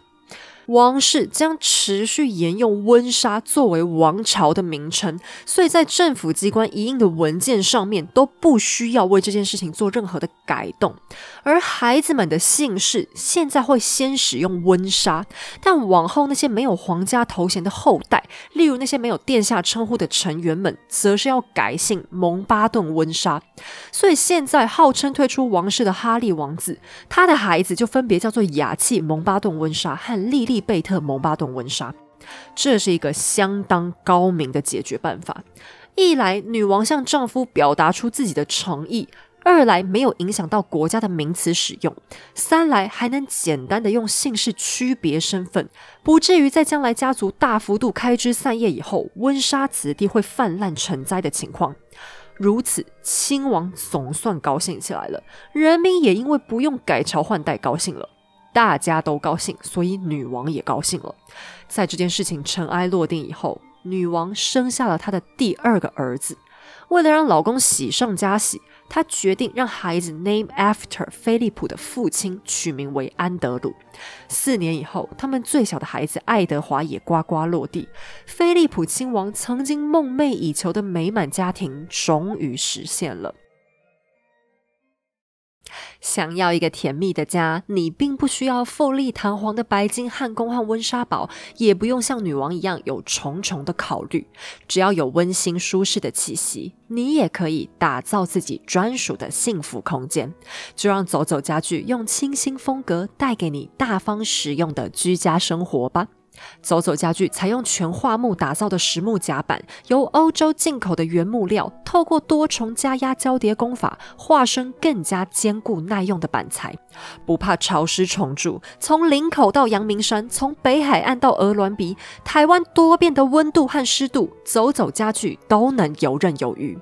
王室将持续沿用温莎作为王朝的名称，所以在政府机关一印的文件上面都不需要为这件事情做任何的改动。而孩子们的姓氏现在会先使用温莎，但往后那些没有皇家头衔的后代，例如那些没有殿下称呼的成员们，则是要改姓蒙巴顿温莎。所以现在号称退出王室的哈利王子，他的孩子就分别叫做雅契蒙巴顿温莎和莉莉。利贝特蒙巴顿温莎，这是一个相当高明的解决办法。一来，女王向丈夫表达出自己的诚意；二来，没有影响到国家的名词使用；三来，还能简单的用姓氏区别身份，不至于在将来家族大幅度开枝散叶以后，温莎子弟会泛滥成灾的情况。如此，亲王总算高兴起来了，人民也因为不用改朝换代高兴了。大家都高兴，所以女王也高兴了。在这件事情尘埃落定以后，女王生下了她的第二个儿子。为了让老公喜上加喜，她决定让孩子 name after 菲利普的父亲，取名为安德鲁。四年以后，他们最小的孩子爱德华也呱呱落地。菲利普亲王曾经梦寐以求的美满家庭终于实现了。想要一个甜蜜的家，你并不需要富丽堂皇的白金汉宫和温莎堡，也不用像女王一样有重重的考虑。只要有温馨舒适的气息，你也可以打造自己专属的幸福空间。就让走走家具用清新风格带给你大方实用的居家生活吧。走走家具采用全桦木打造的实木甲板，由欧洲进口的原木料，透过多重加压交叠工法，化身更加坚固耐用的板材。不怕潮湿虫蛀，从林口到阳明山，从北海岸到鹅銮鼻，台湾多变的温度和湿度，走走家具都能游刃有余。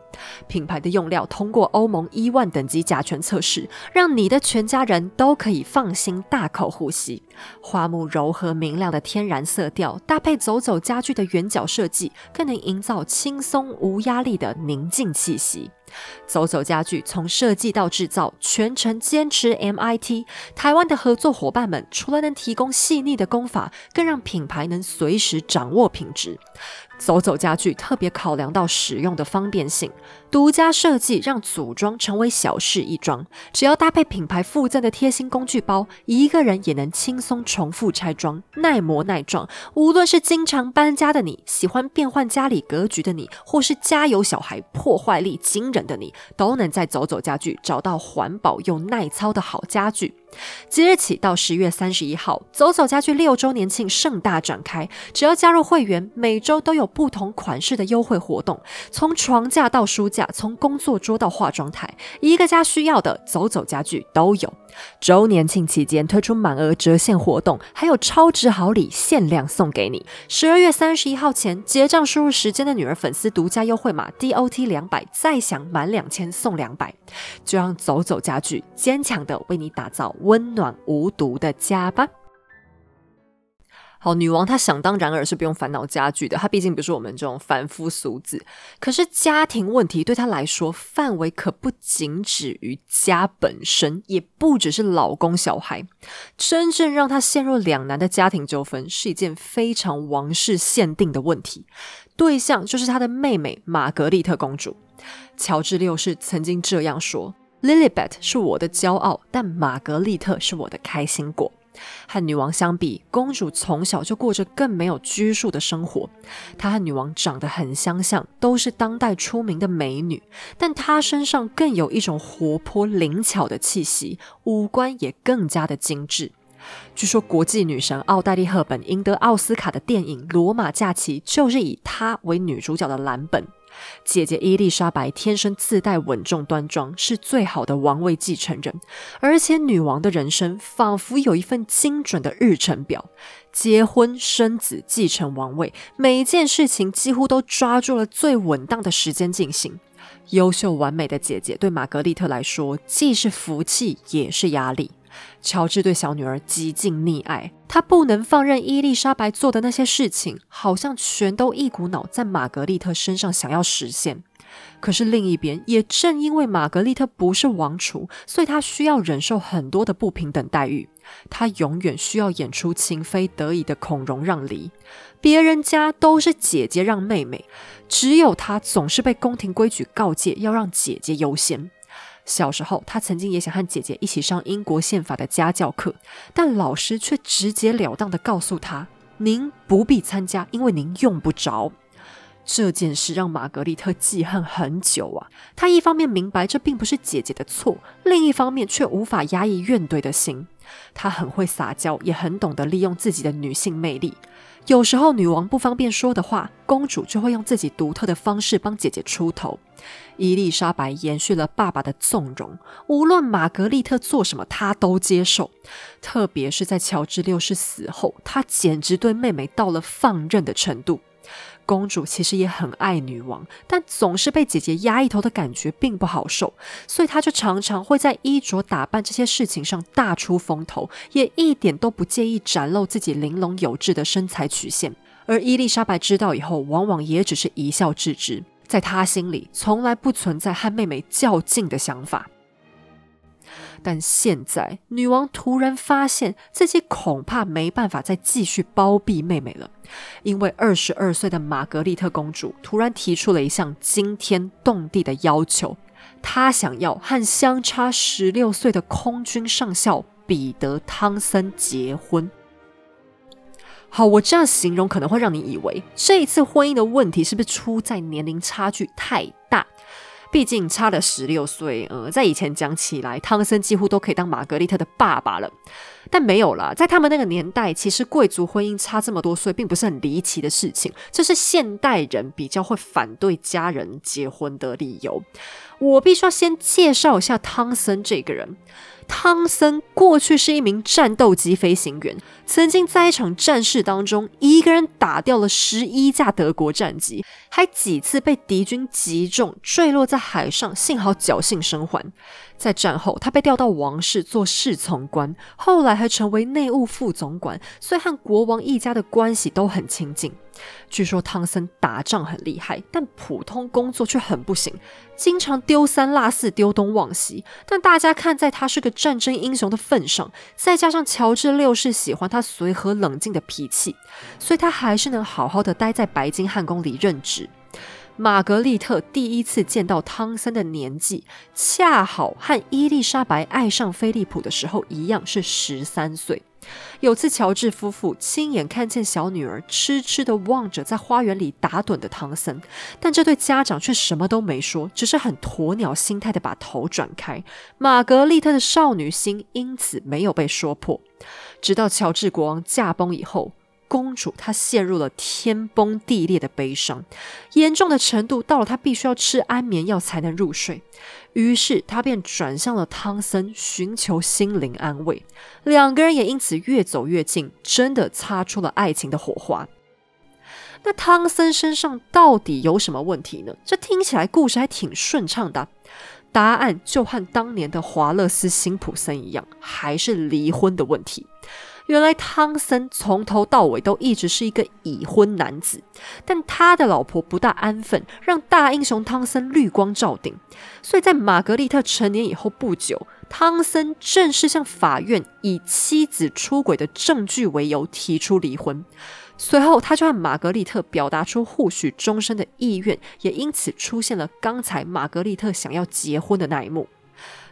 品牌的用料通过欧盟一万等级甲醛测试，让你的全家人都可以放心大口呼吸。桦木柔和明亮的天然色调，搭配走走家具的圆角设计，更能营造轻松无压力的宁静气息。走走家具从设计到制造，全程坚持 MIT。台湾的合作伙伴们除了能提供细腻的工法，更让品牌能随时掌握品质。走走家具特别考量到使用的方便性，独家设计让组装成为小事一桩。只要搭配品牌附赠的贴心工具包，一个人也能轻松重复拆装，耐磨耐撞。无论是经常搬家的你，喜欢变换家里格局的你，或是家有小孩破坏力惊人的你，都能在走走家具找到环保又耐操的好家具。即日起到十月三十一号，走走家具六周年庆盛大展开。只要加入会员，每周都有不同款式的优惠活动，从床架到书架，从工作桌到化妆台，一个家需要的走走家具都有。周年庆期间推出满额折现活动，还有超值好礼限量送给你。十二月三十一号前结账输入时间的女儿粉丝独家优惠码 DOT 两百，再享满两千送两百。就让走走家具坚强的为你打造。温暖无毒的家吧。好，女王她想当然尔是不用烦恼家具的，她毕竟不是我们这种凡夫俗子。可是家庭问题对她来说，范围可不仅止于家本身，也不只是老公小孩。真正让她陷入两难的家庭纠纷，是一件非常王室限定的问题。对象就是她的妹妹玛格丽特公主。乔治六世曾经这样说。Lilibet 是我的骄傲，但玛格丽特是我的开心果。和女王相比，公主从小就过着更没有拘束的生活。她和女王长得很相像，都是当代出名的美女，但她身上更有一种活泼灵巧的气息，五官也更加的精致。据说国际女神奥黛丽·赫本赢得奥斯卡的电影《罗马假期》就是以她为女主角的蓝本。姐姐伊丽莎白天生自带稳重端庄，是最好的王位继承人。而且女王的人生仿佛有一份精准的日程表：结婚、生子、继承王位，每一件事情几乎都抓住了最稳当的时间进行。优秀完美的姐姐对玛格丽特来说，既是福气，也是压力。乔治对小女儿极尽溺爱，他不能放任伊丽莎白做的那些事情，好像全都一股脑在玛格丽特身上想要实现。可是另一边，也正因为玛格丽特不是王储，所以他需要忍受很多的不平等待遇。他永远需要演出情非得已的孔融让梨。别人家都是姐姐让妹妹，只有他总是被宫廷规矩告诫要让姐姐优先。小时候，他曾经也想和姐姐一起上英国宪法的家教课，但老师却直截了当的告诉他：“您不必参加，因为您用不着。”这件事让玛格丽特记恨很久啊。她一方面明白这并不是姐姐的错，另一方面却无法压抑怨怼的心。她很会撒娇，也很懂得利用自己的女性魅力。有时候女王不方便说的话，公主就会用自己独特的方式帮姐姐出头。伊丽莎白延续了爸爸的纵容，无论玛格丽特做什么，她都接受。特别是在乔治六世死后，她简直对妹妹到了放任的程度。公主其实也很爱女王，但总是被姐姐压一头的感觉并不好受，所以她就常常会在衣着打扮这些事情上大出风头，也一点都不介意展露自己玲珑有致的身材曲线。而伊丽莎白知道以后，往往也只是一笑置之，在她心里从来不存在和妹妹较劲的想法。但现在，女王突然发现自己恐怕没办法再继续包庇妹妹了，因为二十二岁的玛格丽特公主突然提出了一项惊天动地的要求，她想要和相差十六岁的空军上校彼得·汤森结婚。好，我这样形容可能会让你以为这一次婚姻的问题是不是出在年龄差距太大？毕竟差了十六岁，嗯，在以前讲起来，汤森几乎都可以当玛格丽特的爸爸了。但没有了，在他们那个年代，其实贵族婚姻差这么多岁，并不是很离奇的事情。这是现代人比较会反对家人结婚的理由。我必须要先介绍一下汤森这个人。汤森过去是一名战斗机飞行员，曾经在一场战事当中，一个人打掉了十一架德国战机，还几次被敌军击中，坠落在海上，幸好侥幸生还。在战后，他被调到王室做侍从官，后来还成为内务副总管，所以和国王一家的关系都很亲近。据说汤森打仗很厉害，但普通工作却很不行，经常丢三落四、丢东忘西。但大家看在他是个战争英雄的份上，再加上乔治六世喜欢他随和冷静的脾气，所以他还是能好好的待在白金汉宫里任职。玛格丽特第一次见到汤森的年纪，恰好和伊丽莎白爱上菲利普的时候一样，是十三岁。有次，乔治夫妇亲眼看见小女儿痴痴地望着在花园里打盹的汤森，但这对家长却什么都没说，只是很鸵鸟心态地把头转开。玛格丽特的少女心因此没有被说破，直到乔治国王驾崩以后。公主她陷入了天崩地裂的悲伤，严重的程度到了她必须要吃安眠药才能入睡。于是她便转向了汤森，寻求心灵安慰。两个人也因此越走越近，真的擦出了爱情的火花。那汤森身上到底有什么问题呢？这听起来故事还挺顺畅的。答案就和当年的华勒斯辛普森一样，还是离婚的问题。原来汤森从头到尾都一直是一个已婚男子，但他的老婆不大安分，让大英雄汤森绿光照顶。所以在玛格丽特成年以后不久，汤森正式向法院以妻子出轨的证据为由提出离婚。随后，他就和玛格丽特表达出互许终身的意愿，也因此出现了刚才玛格丽特想要结婚的那一幕。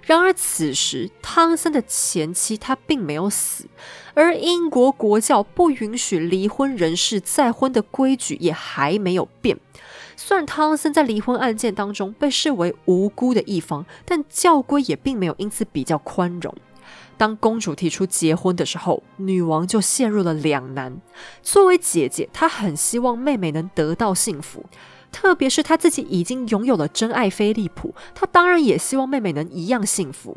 然而，此时汤森的前妻他并没有死，而英国国教不允许离婚人士再婚的规矩也还没有变。虽然汤森在离婚案件当中被视为无辜的一方，但教规也并没有因此比较宽容。当公主提出结婚的时候，女王就陷入了两难。作为姐姐，她很希望妹妹能得到幸福。特别是她自己已经拥有了真爱菲利普，她当然也希望妹妹能一样幸福。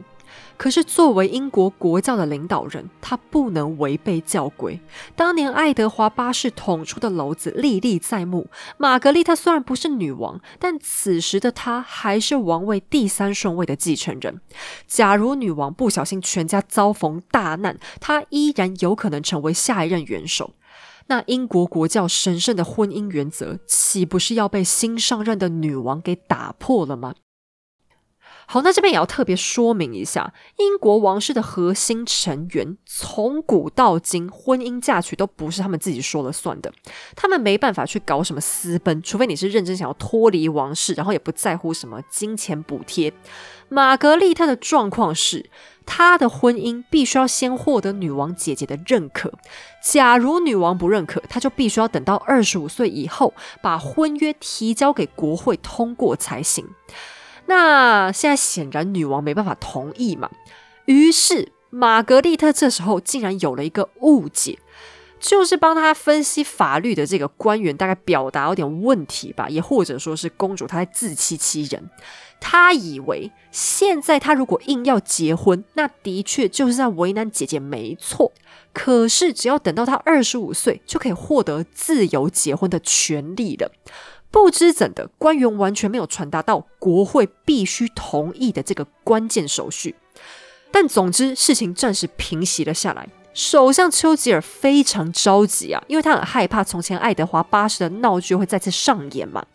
可是作为英国国教的领导人，他不能违背教规。当年爱德华八世捅出的篓子历历在目。玛格丽特虽然不是女王，但此时的她还是王位第三顺位的继承人。假如女王不小心全家遭逢大难，她依然有可能成为下一任元首。那英国国教神圣的婚姻原则，岂不是要被新上任的女王给打破了吗？好，那这边也要特别说明一下，英国王室的核心成员从古到今，婚姻嫁娶都不是他们自己说了算的，他们没办法去搞什么私奔，除非你是认真想要脱离王室，然后也不在乎什么金钱补贴。玛格丽特的状况是，她的婚姻必须要先获得女王姐姐的认可。假如女王不认可，她就必须要等到二十五岁以后，把婚约提交给国会通过才行。那现在显然女王没办法同意嘛，于是玛格丽特这时候竟然有了一个误解。就是帮他分析法律的这个官员，大概表达有点问题吧，也或者说是公主她在自欺欺人。她以为现在她如果硬要结婚，那的确就是在为难姐姐，没错。可是只要等到她二十五岁，就可以获得自由结婚的权利了。不知怎的，官员完全没有传达到国会必须同意的这个关键手续。但总之，事情暂时平息了下来。首相丘吉尔非常着急啊，因为他很害怕从前爱德华八世的闹剧会再次上演嘛。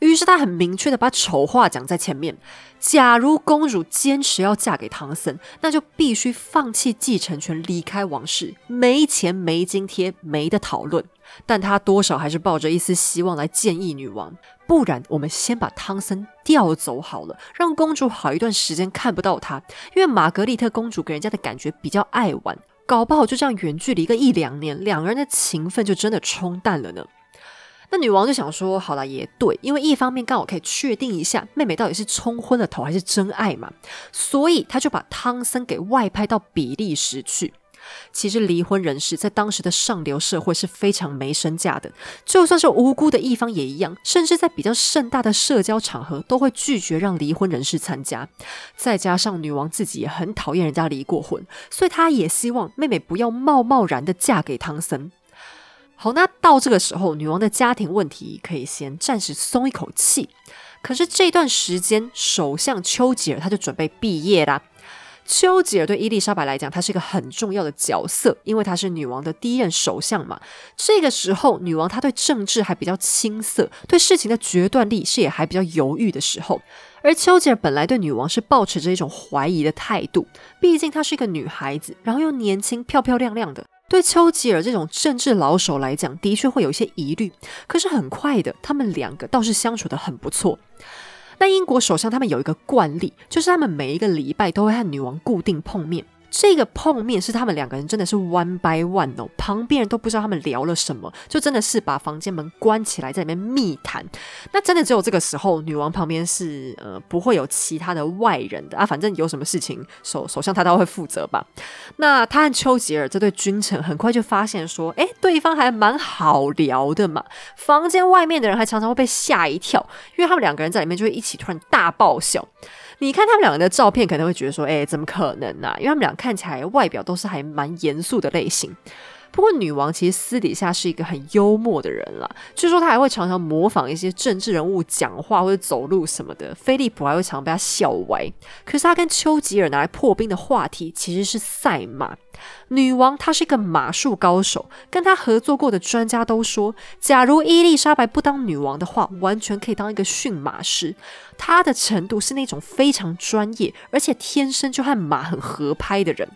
于是他很明确的把丑话讲在前面：假如公主坚持要嫁给唐森，那就必须放弃继承权，离开王室，没钱没津贴，没得讨论。但他多少还是抱着一丝希望来建议女王：不然我们先把汤森调走好了，让公主好一段时间看不到他，因为玛格丽特公主给人家的感觉比较爱玩。搞不好就这样远距离个一两年，两个人的情分就真的冲淡了呢。那女王就想说：“好了，也对，因为一方面刚好可以确定一下妹妹到底是冲昏了头还是真爱嘛，所以她就把汤森给外派到比利时去。”其实离婚人士在当时的上流社会是非常没身价的，就算是无辜的一方也一样，甚至在比较盛大的社交场合都会拒绝让离婚人士参加。再加上女王自己也很讨厌人家离过婚，所以她也希望妹妹不要贸贸然的嫁给汤森。好，那到这个时候，女王的家庭问题可以先暂时松一口气。可是这段时间，首相丘吉尔他就准备毕业啦。丘吉尔对伊丽莎白来讲，她是一个很重要的角色，因为她是女王的第一任首相嘛。这个时候，女王她对政治还比较青涩，对事情的决断力是也还比较犹豫的时候。而丘吉尔本来对女王是抱持着一种怀疑的态度，毕竟她是一个女孩子，然后又年轻漂漂亮亮的。对丘吉尔这种政治老手来讲，的确会有一些疑虑。可是很快的，他们两个倒是相处的很不错。那英国首相他们有一个惯例，就是他们每一个礼拜都会和女王固定碰面。这个碰面是他们两个人真的是 one by one 哦，旁边人都不知道他们聊了什么，就真的是把房间门关起来在里面密谈。那真的只有这个时候，女王旁边是呃不会有其他的外人的啊，反正有什么事情首首相他都会负责吧。那他和丘吉尔这对君臣很快就发现说，哎，对方还蛮好聊的嘛。房间外面的人还常常会被吓一跳，因为他们两个人在里面就会一起突然大爆笑。你看他们两个的照片，可能会觉得说，哎，怎么可能呢？因为他们俩看起来外表都是还蛮严肃的类型。不过女王其实私底下是一个很幽默的人啦，据说她还会常常模仿一些政治人物讲话或者走路什么的。菲利普还会常被她笑歪。可是她跟丘吉尔拿来破冰的话题其实是赛马。女王她是一个马术高手，跟她合作过的专家都说，假如伊丽莎白不当女王的话，完全可以当一个驯马师。她的程度是那种非常专业，而且天生就和马很合拍的人。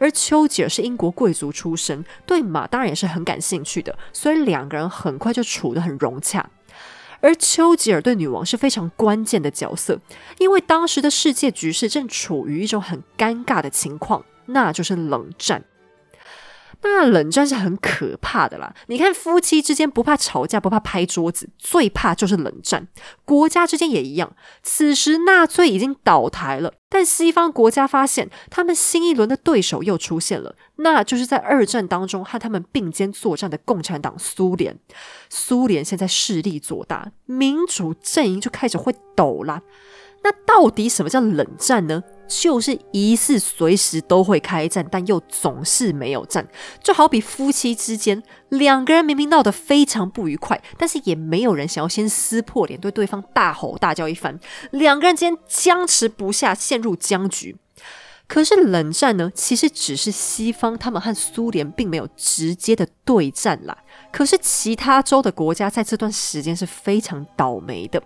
而丘吉尔是英国贵族出身，对马当然也是很感兴趣的，所以两个人很快就处得很融洽。而丘吉尔对女王是非常关键的角色，因为当时的世界局势正处于一种很尴尬的情况。那就是冷战。那冷战是很可怕的啦。你看，夫妻之间不怕吵架，不怕拍桌子，最怕就是冷战。国家之间也一样。此时纳粹已经倒台了，但西方国家发现他们新一轮的对手又出现了，那就是在二战当中和他们并肩作战的共产党苏联。苏联现在势力做大，民主阵营就开始会抖啦。那到底什么叫冷战呢？就是疑似随时都会开战，但又总是没有战。就好比夫妻之间，两个人明明闹得非常不愉快，但是也没有人想要先撕破脸，对对方大吼大叫一番。两个人之间僵持不下，陷入僵局。可是冷战呢？其实只是西方他们和苏联并没有直接的对战啦。可是其他州的国家在这段时间是非常倒霉的。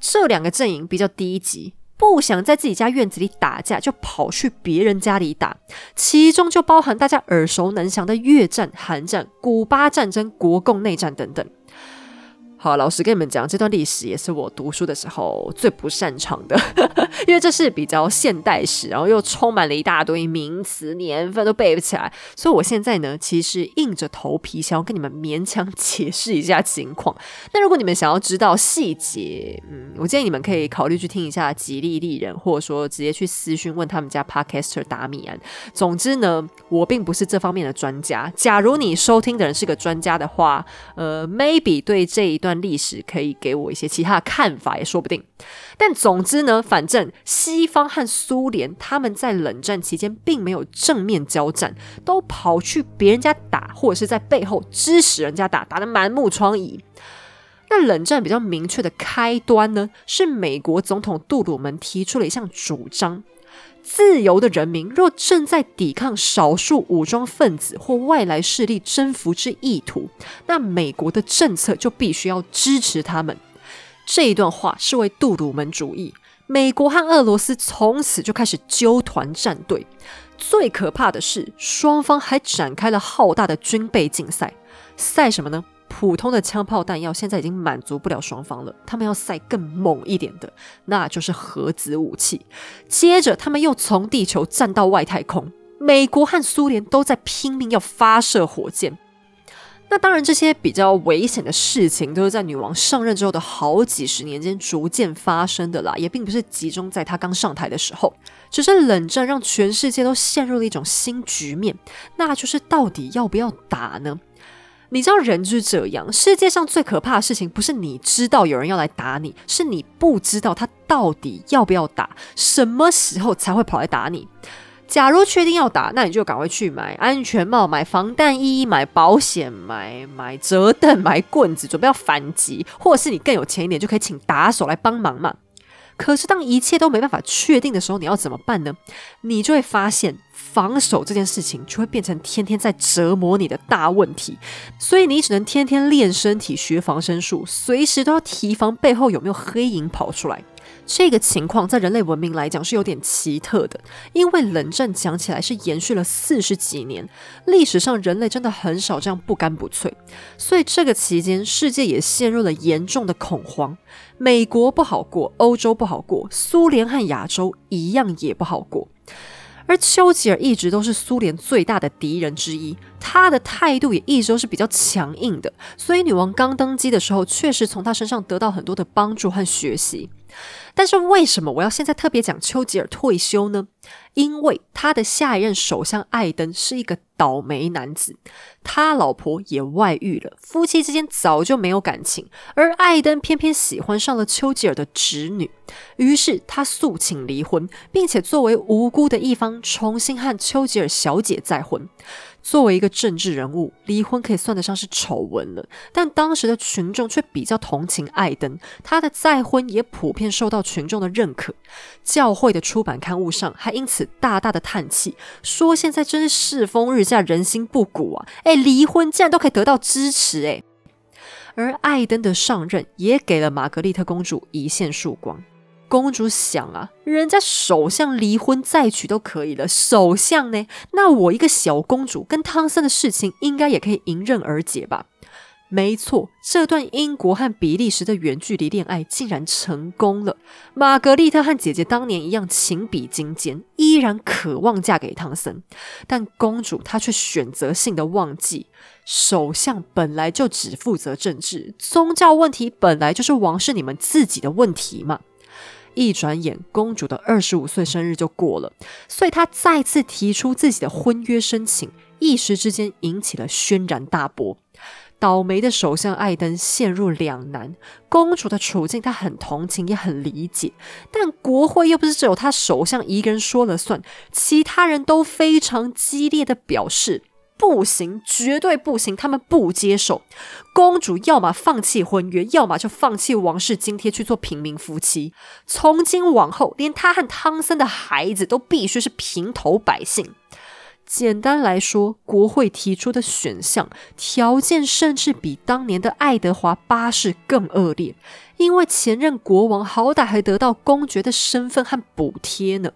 这两个阵营比较低级，不想在自己家院子里打架，就跑去别人家里打，其中就包含大家耳熟能详的越战、韩战、古巴战争、国共内战等等。好，老实跟你们讲，这段历史也是我读书的时候最不擅长的，因为这是比较现代史，然后又充满了一大堆名词、年份都背不起来，所以我现在呢，其实硬着头皮想要跟你们勉强解释一下情况。那如果你们想要知道细节，嗯，我建议你们可以考虑去听一下吉利丽人，或者说直接去私讯问他们家 Podcaster 达米安。总之呢，我并不是这方面的专家。假如你收听的人是个专家的话，呃，maybe 对这一段。历史可以给我一些其他的看法，也说不定。但总之呢，反正西方和苏联他们在冷战期间并没有正面交战，都跑去别人家打，或者是在背后支持人家打，打得满目疮痍。那冷战比较明确的开端呢，是美国总统杜鲁门提出了一项主张。自由的人民若正在抵抗少数武装分子或外来势力征服之意图，那美国的政策就必须要支持他们。这一段话是为杜鲁门主义。美国和俄罗斯从此就开始纠团战队。最可怕的是，双方还展开了浩大的军备竞赛。赛什么呢？普通的枪炮弹药现在已经满足不了双方了，他们要塞更猛一点的，那就是核子武器。接着，他们又从地球站到外太空，美国和苏联都在拼命要发射火箭。那当然，这些比较危险的事情都是在女王上任之后的好几十年间逐渐发生的啦，也并不是集中在她刚上台的时候。只是冷战让全世界都陷入了一种新局面，那就是到底要不要打呢？你知道人就是这样，世界上最可怕的事情不是你知道有人要来打你，是你不知道他到底要不要打，什么时候才会跑来打你。假如确定要打，那你就赶快去买安全帽、买防弹衣、买保险、买买折凳、买棍子，准备要反击，或者是你更有钱一点，就可以请打手来帮忙嘛。可是当一切都没办法确定的时候，你要怎么办呢？你就会发现防守这件事情就会变成天天在折磨你的大问题，所以你只能天天练身体、学防身术，随时都要提防背后有没有黑影跑出来。这个情况在人类文明来讲是有点奇特的，因为冷战讲起来是延续了四十几年，历史上人类真的很少这样不干不脆，所以这个期间世界也陷入了严重的恐慌。美国不好过，欧洲不好过，苏联和亚洲一样也不好过。而丘吉尔一直都是苏联最大的敌人之一，他的态度也一直都是比较强硬的，所以女王刚登基的时候，确实从他身上得到很多的帮助和学习。但是为什么我要现在特别讲丘吉尔退休呢？因为他的下一任首相艾登是一个倒霉男子，他老婆也外遇了，夫妻之间早就没有感情，而艾登偏偏喜欢上了丘吉尔的侄女，于是他诉请离婚，并且作为无辜的一方重新和丘吉尔小姐再婚。作为一个政治人物，离婚可以算得上是丑闻了。但当时的群众却比较同情艾登，他的再婚也普遍受到群众的认可。教会的出版刊物上还因此大大的叹气，说现在真是世风日下，人心不古啊！哎，离婚竟然都可以得到支持哎。而艾登的上任也给了玛格丽特公主一线曙光。公主想啊，人家首相离婚再娶都可以了，首相呢？那我一个小公主跟汤森的事情，应该也可以迎刃而解吧？没错，这段英国和比利时的远距离恋爱竟然成功了。玛格丽特和姐姐当年一样情比金坚，依然渴望嫁给汤森，但公主她却选择性的忘记，首相本来就只负责政治，宗教问题本来就是王室你们自己的问题嘛。一转眼，公主的二十五岁生日就过了，所以她再次提出自己的婚约申请，一时之间引起了轩然大波。倒霉的首相艾登陷入两难，公主的处境他很同情也很理解，但国会又不是只有他首相一个人说了算，其他人都非常激烈的表示。不行，绝对不行！他们不接受公主，要么放弃婚约，要么就放弃王室津贴去做平民夫妻。从今往后，连她和汤森的孩子都必须是平头百姓。简单来说，国会提出的选项条件，甚至比当年的爱德华八世更恶劣，因为前任国王好歹还得到公爵的身份和补贴呢。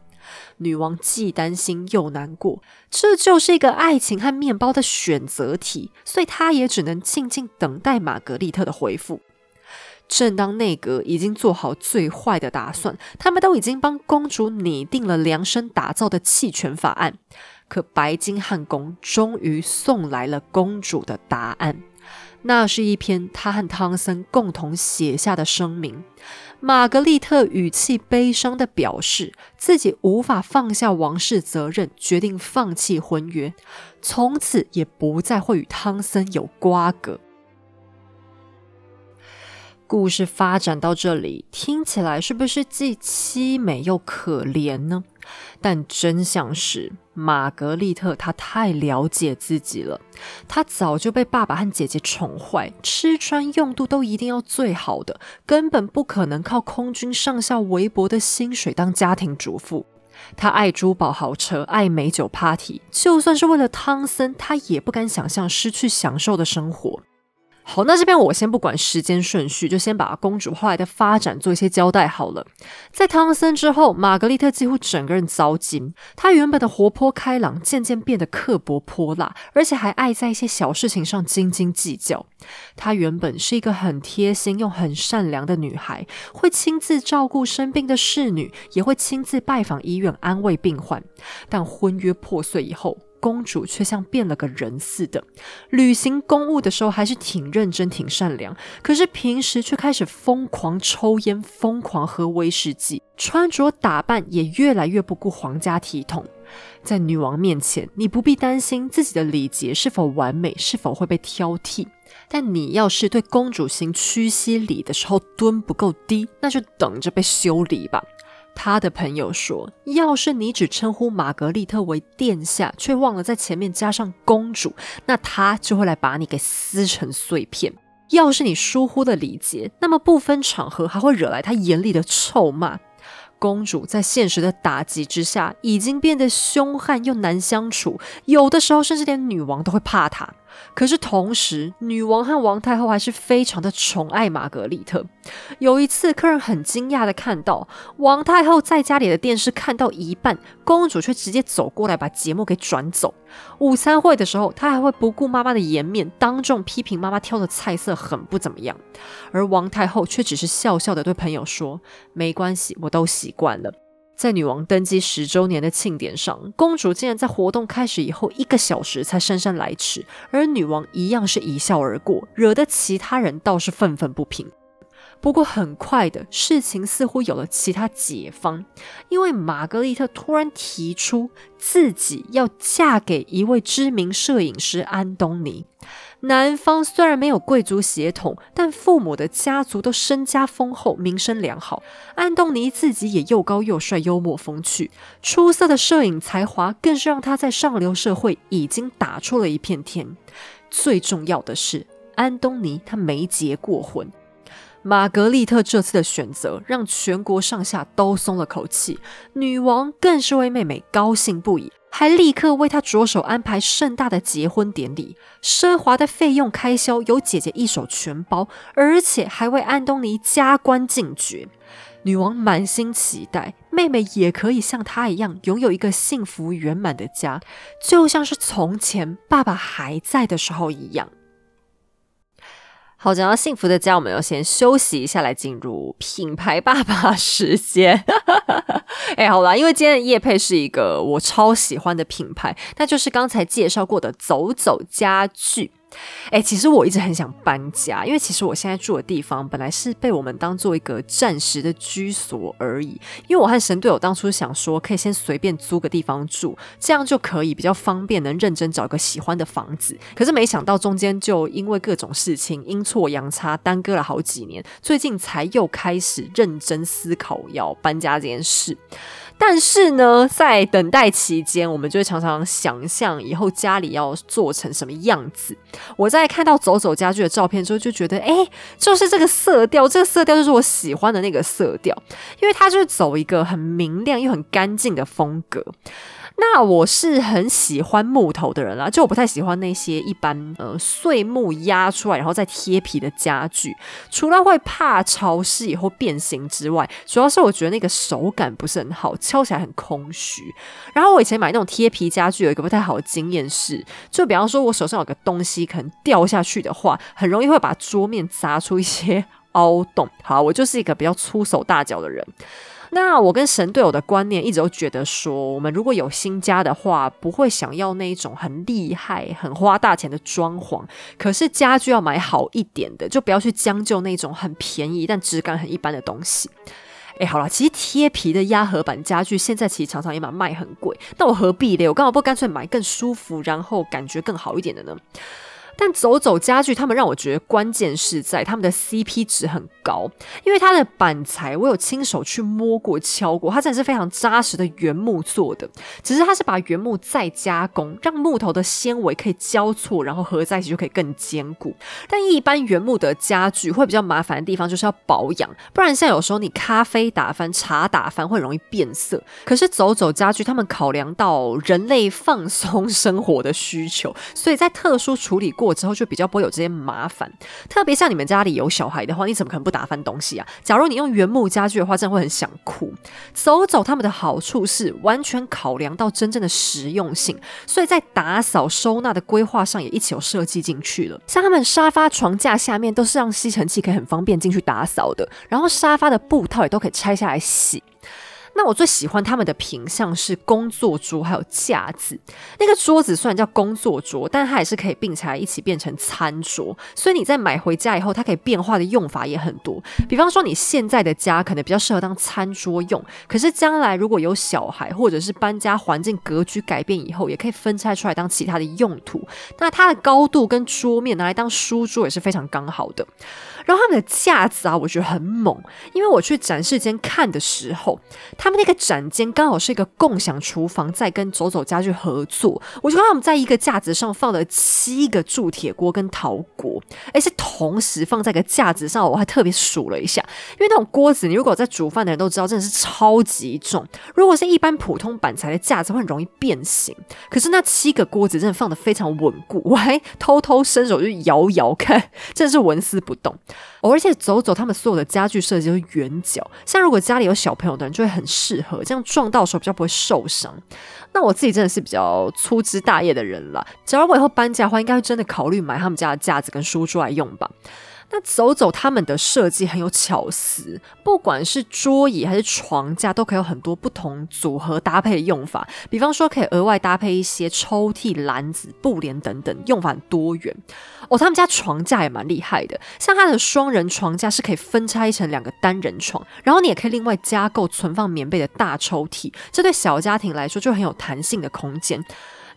女王既担心又难过，这就是一个爱情和面包的选择题，所以她也只能静静等待玛格丽特的回复。正当内阁已经做好最坏的打算，他们都已经帮公主拟定了量身打造的弃权法案，可白金汉宫终于送来了公主的答案。那是一篇他和汤森共同写下的声明。玛格丽特语气悲伤的表示，自己无法放下王室责任，决定放弃婚约，从此也不再会与汤森有瓜葛。故事发展到这里，听起来是不是既凄美又可怜呢？但真相是，玛格丽特她太了解自己了。她早就被爸爸和姐姐宠坏，吃穿用度都一定要最好的，根本不可能靠空军上校微薄的薪水当家庭主妇。她爱珠宝豪车，爱美酒 party，就算是为了汤森，她也不敢想象失去享受的生活。好，那这边我先不管时间顺序，就先把公主后来的发展做一些交代好了。在汤森之后，玛格丽特几乎整个人糟心。她原本的活泼开朗，渐渐变得刻薄泼辣，而且还爱在一些小事情上斤斤计较。她原本是一个很贴心又很善良的女孩，会亲自照顾生病的侍女，也会亲自拜访医院安慰病患。但婚约破碎以后，公主却像变了个人似的，履行公务的时候还是挺认真、挺善良，可是平时却开始疯狂抽烟、疯狂喝威士忌，穿着打扮也越来越不顾皇家体统。在女王面前，你不必担心自己的礼节是否完美，是否会被挑剔，但你要是对公主行屈膝礼的时候蹲不够低，那就等着被修理吧。他的朋友说：“要是你只称呼玛格丽特为殿下，却忘了在前面加上公主，那他就会来把你给撕成碎片。要是你疏忽了礼节，那么不分场合还会惹来他严厉的臭骂。”公主在现实的打击之下，已经变得凶悍又难相处，有的时候甚至连女王都会怕她。可是同时，女王和王太后还是非常的宠爱玛格丽特。有一次，客人很惊讶的看到王太后在家里的电视看到一半，公主却直接走过来把节目给转走。午餐会的时候，她还会不顾妈妈的颜面，当众批评妈妈挑的菜色很不怎么样。而王太后却只是笑笑的对朋友说：“没关系，我都习惯了。”在女王登基十周年的庆典上，公主竟然在活动开始以后一个小时才姗姗来迟，而女王一样是一笑而过，惹得其他人倒是愤愤不平。不过很快的事情似乎有了其他解方，因为玛格丽特突然提出自己要嫁给一位知名摄影师安东尼。男方虽然没有贵族血统，但父母的家族都身家丰厚，名声良好。安东尼自己也又高又帅，幽默风趣，出色的摄影才华更是让他在上流社会已经打出了一片天。最重要的是，安东尼他没结过婚。玛格丽特这次的选择让全国上下都松了口气，女王更是为妹妹高兴不已，还立刻为他着手安排盛大的结婚典礼，奢华的费用开销由姐姐一手全包，而且还为安东尼加官进爵。女王满心期待妹妹也可以像她一样拥有一个幸福圆满的家，就像是从前爸爸还在的时候一样。好，讲到幸福的家，我们要先休息一下，来进入品牌爸爸时间。哎，好啦，因为今天的叶配是一个我超喜欢的品牌，那就是刚才介绍过的走走家具。哎，其实我一直很想搬家，因为其实我现在住的地方本来是被我们当做一个暂时的居所而已。因为我和神队友当初想说，可以先随便租个地方住，这样就可以比较方便，能认真找个喜欢的房子。可是没想到中间就因为各种事情阴错阳差，耽搁了好几年，最近才又开始认真思考要搬家这件事。但是呢，在等待期间，我们就会常常想象以后家里要做成什么样子。我在看到走走家具的照片之后，就觉得，哎，就是这个色调，这个色调就是我喜欢的那个色调，因为它就是走一个很明亮又很干净的风格。那我是很喜欢木头的人啦，就我不太喜欢那些一般呃碎木压出来然后再贴皮的家具，除了会怕潮湿以后变形之外，主要是我觉得那个手感不是很好，敲起来很空虚。然后我以前买那种贴皮家具有一个不太好的经验是，就比方说我手上有个东西可能掉下去的话，很容易会把桌面砸出一些凹洞。好，我就是一个比较粗手大脚的人。那我跟神队友的观念一直都觉得说，我们如果有新家的话，不会想要那一种很厉害、很花大钱的装潢，可是家具要买好一点的，就不要去将就那种很便宜但质感很一般的东西。哎，好了，其实贴皮的压合板家具现在其实常常也蛮卖很贵，那我何必呢？我干嘛不干脆买更舒服，然后感觉更好一点的呢？但走走家具，他们让我觉得关键是在他们的 CP 值很高，因为它的板材我有亲手去摸过、敲过，它真的是非常扎实的原木做的。只是它是把原木再加工，让木头的纤维可以交错，然后合在一起就可以更坚固。但一般原木的家具会比较麻烦的地方就是要保养，不然像有时候你咖啡打翻、茶打翻会容易变色。可是走走家具，他们考量到人类放松生活的需求，所以在特殊处理过。过之后就比较不会有这些麻烦，特别像你们家里有小孩的话，你怎么可能不打翻东西啊？假如你用原木家具的话，真的会很想哭。走走他们的好处是完全考量到真正的实用性，所以在打扫收纳的规划上也一起有设计进去了。像他们沙发床架下面都是让吸尘器可以很方便进去打扫的，然后沙发的布套也都可以拆下来洗。那我最喜欢他们的品相是工作桌还有架子。那个桌子虽然叫工作桌，但它也是可以并起来一起变成餐桌。所以你在买回家以后，它可以变化的用法也很多。比方说你现在的家可能比较适合当餐桌用，可是将来如果有小孩或者是搬家环境格局改变以后，也可以分拆出来当其他的用途。那它的高度跟桌面拿来当书桌也是非常刚好的。然后他们的架子啊，我觉得很猛，因为我去展示间看的时候，他们那个展间刚好是一个共享厨房，在跟走走家具合作，我就看他们在一个架子上放了七个铸铁锅跟陶锅，而是同时放在个架子上，我还特别数了一下，因为那种锅子，你如果在煮饭的人都知道，真的是超级重，如果是一般普通板材的架子，会很容易变形。可是那七个锅子真的放的非常稳固，我还偷偷伸手去摇摇看，真的是纹丝不动。而且走走，他们所有的家具设计都圆角，像如果家里有小朋友的人就会很适合，这样撞到的时候比较不会受伤。那我自己真的是比较粗枝大叶的人了，假如我以后搬家的话，应该会真的考虑买他们家的架子跟书桌来用吧。那走走他们的设计很有巧思，不管是桌椅还是床架，都可以有很多不同组合搭配的用法。比方说，可以额外搭配一些抽屉、篮子、布帘等等，用法很多元。哦，他们家床架也蛮厉害的，像它的双人床架是可以分拆成两个单人床，然后你也可以另外加购存放棉被的大抽屉，这对小家庭来说就很有弹性的空间。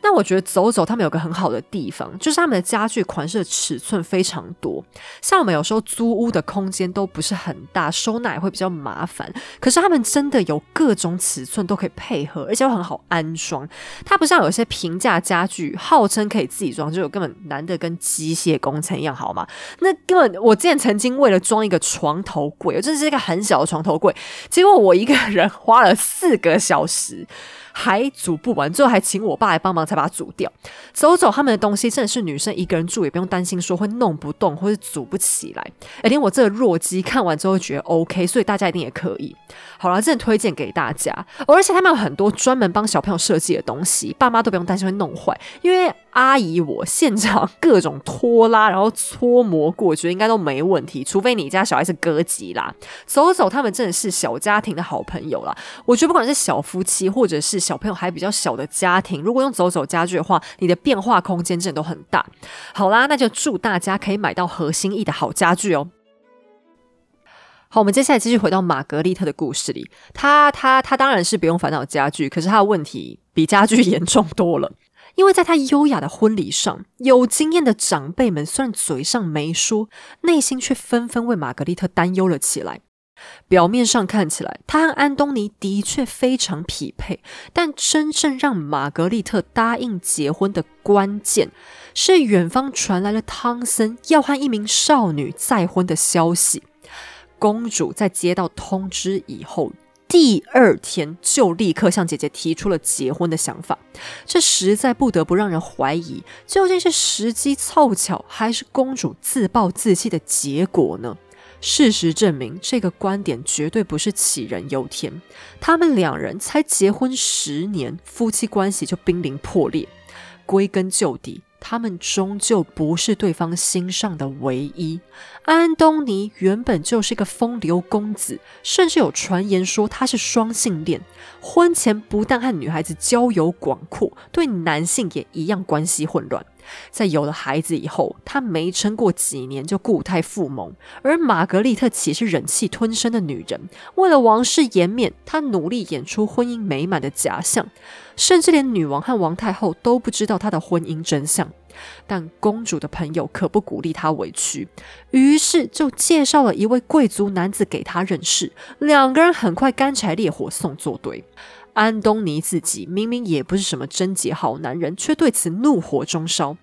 那我觉得走走他们有个很好的地方，就是他们的家具款式尺寸非常多。像我们有时候租屋的空间都不是很大，收纳也会比较麻烦。可是他们真的有各种尺寸都可以配合，而且又很好安装。它不像有些平价家具，号称可以自己装，就根本难得跟机械工程一样，好吗？那根本我之前曾经为了装一个床头柜，真的是一个很小的床头柜，结果我一个人花了四个小时。还煮不完，最后还请我爸来帮忙才把它煮掉。走走他们的东西，真的是女生一个人住也不用担心说会弄不动或者煮不起来。哎，连我这个弱鸡看完之后觉得 OK，所以大家一定也可以。好了，真的推荐给大家。而且他们有很多专门帮小朋友设计的东西，爸妈都不用担心会弄坏，因为阿姨我现场各种拖拉，然后搓磨过，我觉得应该都没问题。除非你家小孩是歌姬啦，走走他们真的是小家庭的好朋友啦。我觉得不管是小夫妻或者是小朋友还比较小的家庭，如果用走走家具的话，你的变化空间真的都很大。好啦，那就祝大家可以买到合心意的好家具哦。好，我们接下来继续回到玛格丽特的故事里。她她她当然是不用烦恼家具，可是她的问题比家具 严重多了。因为在他优雅的婚礼上，有经验的长辈们虽然嘴上没说，内心却纷纷为玛格丽特担忧了起来。表面上看起来，他和安东尼的确非常匹配，但真正让玛格丽特答应结婚的关键，是远方传来了汤森要和一名少女再婚的消息。公主在接到通知以后，第二天就立刻向姐姐提出了结婚的想法。这实在不得不让人怀疑，究竟是时机凑巧，还是公主自暴自弃的结果呢？事实证明，这个观点绝对不是杞人忧天。他们两人才结婚十年，夫妻关系就濒临破裂。归根究底，他们终究不是对方心上的唯一。安东尼原本就是个风流公子，甚至有传言说他是双性恋。婚前不但和女孩子交友广阔，对男性也一样关系混乱。在有了孩子以后，她没撑过几年就固态复萌。而玛格丽特岂是忍气吞声的女人？为了王室颜面，她努力演出婚姻美满的假象，甚至连女王和王太后都不知道她的婚姻真相。但公主的朋友可不鼓励她委屈，于是就介绍了一位贵族男子给她认识。两个人很快干柴烈火送作对。安东尼自己明明也不是什么贞洁好男人，却对此怒火中烧。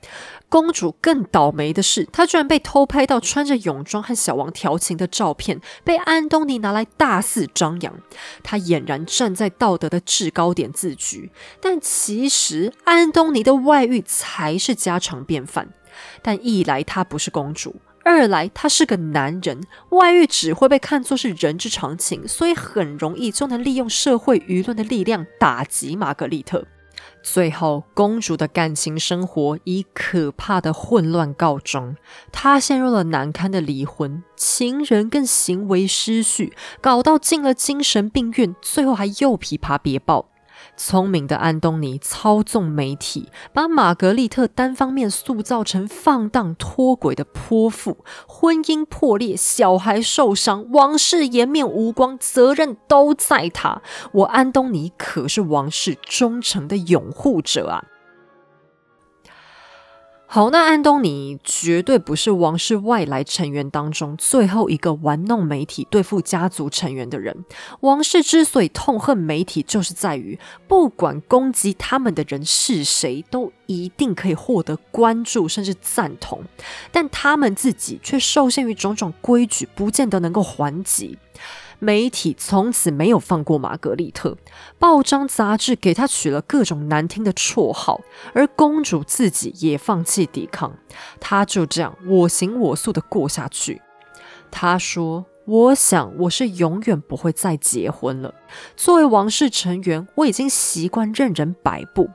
公主更倒霉的是，她居然被偷拍到穿着泳装和小王调情的照片，被安东尼拿来大肆张扬。他俨然站在道德的制高点自居，但其实安东尼的外遇才是家常便饭。但一来她不是公主。二来，他是个男人，外遇只会被看作是人之常情，所以很容易就能利用社会舆论的力量打击玛格丽特。最后，公主的感情生活以可怕的混乱告终，她陷入了难堪的离婚，情人更行为失序，搞到进了精神病院，最后还又琵琶别抱。聪明的安东尼操纵媒体，把玛格丽特单方面塑造成放荡脱轨的泼妇，婚姻破裂，小孩受伤，王室颜面无光，责任都在他。我安东尼可是王室忠诚的拥护者啊！好，那安东尼绝对不是王室外来成员当中最后一个玩弄媒体对付家族成员的人。王室之所以痛恨媒体，就是在于不管攻击他们的人是谁，都一定可以获得关注甚至赞同，但他们自己却受限于种种规矩，不见得能够还击。媒体从此没有放过玛格丽特，报章杂志给她取了各种难听的绰号，而公主自己也放弃抵抗，她就这样我行我素的过下去。她说：“我想我是永远不会再结婚了。作为王室成员，我已经习惯任人摆布。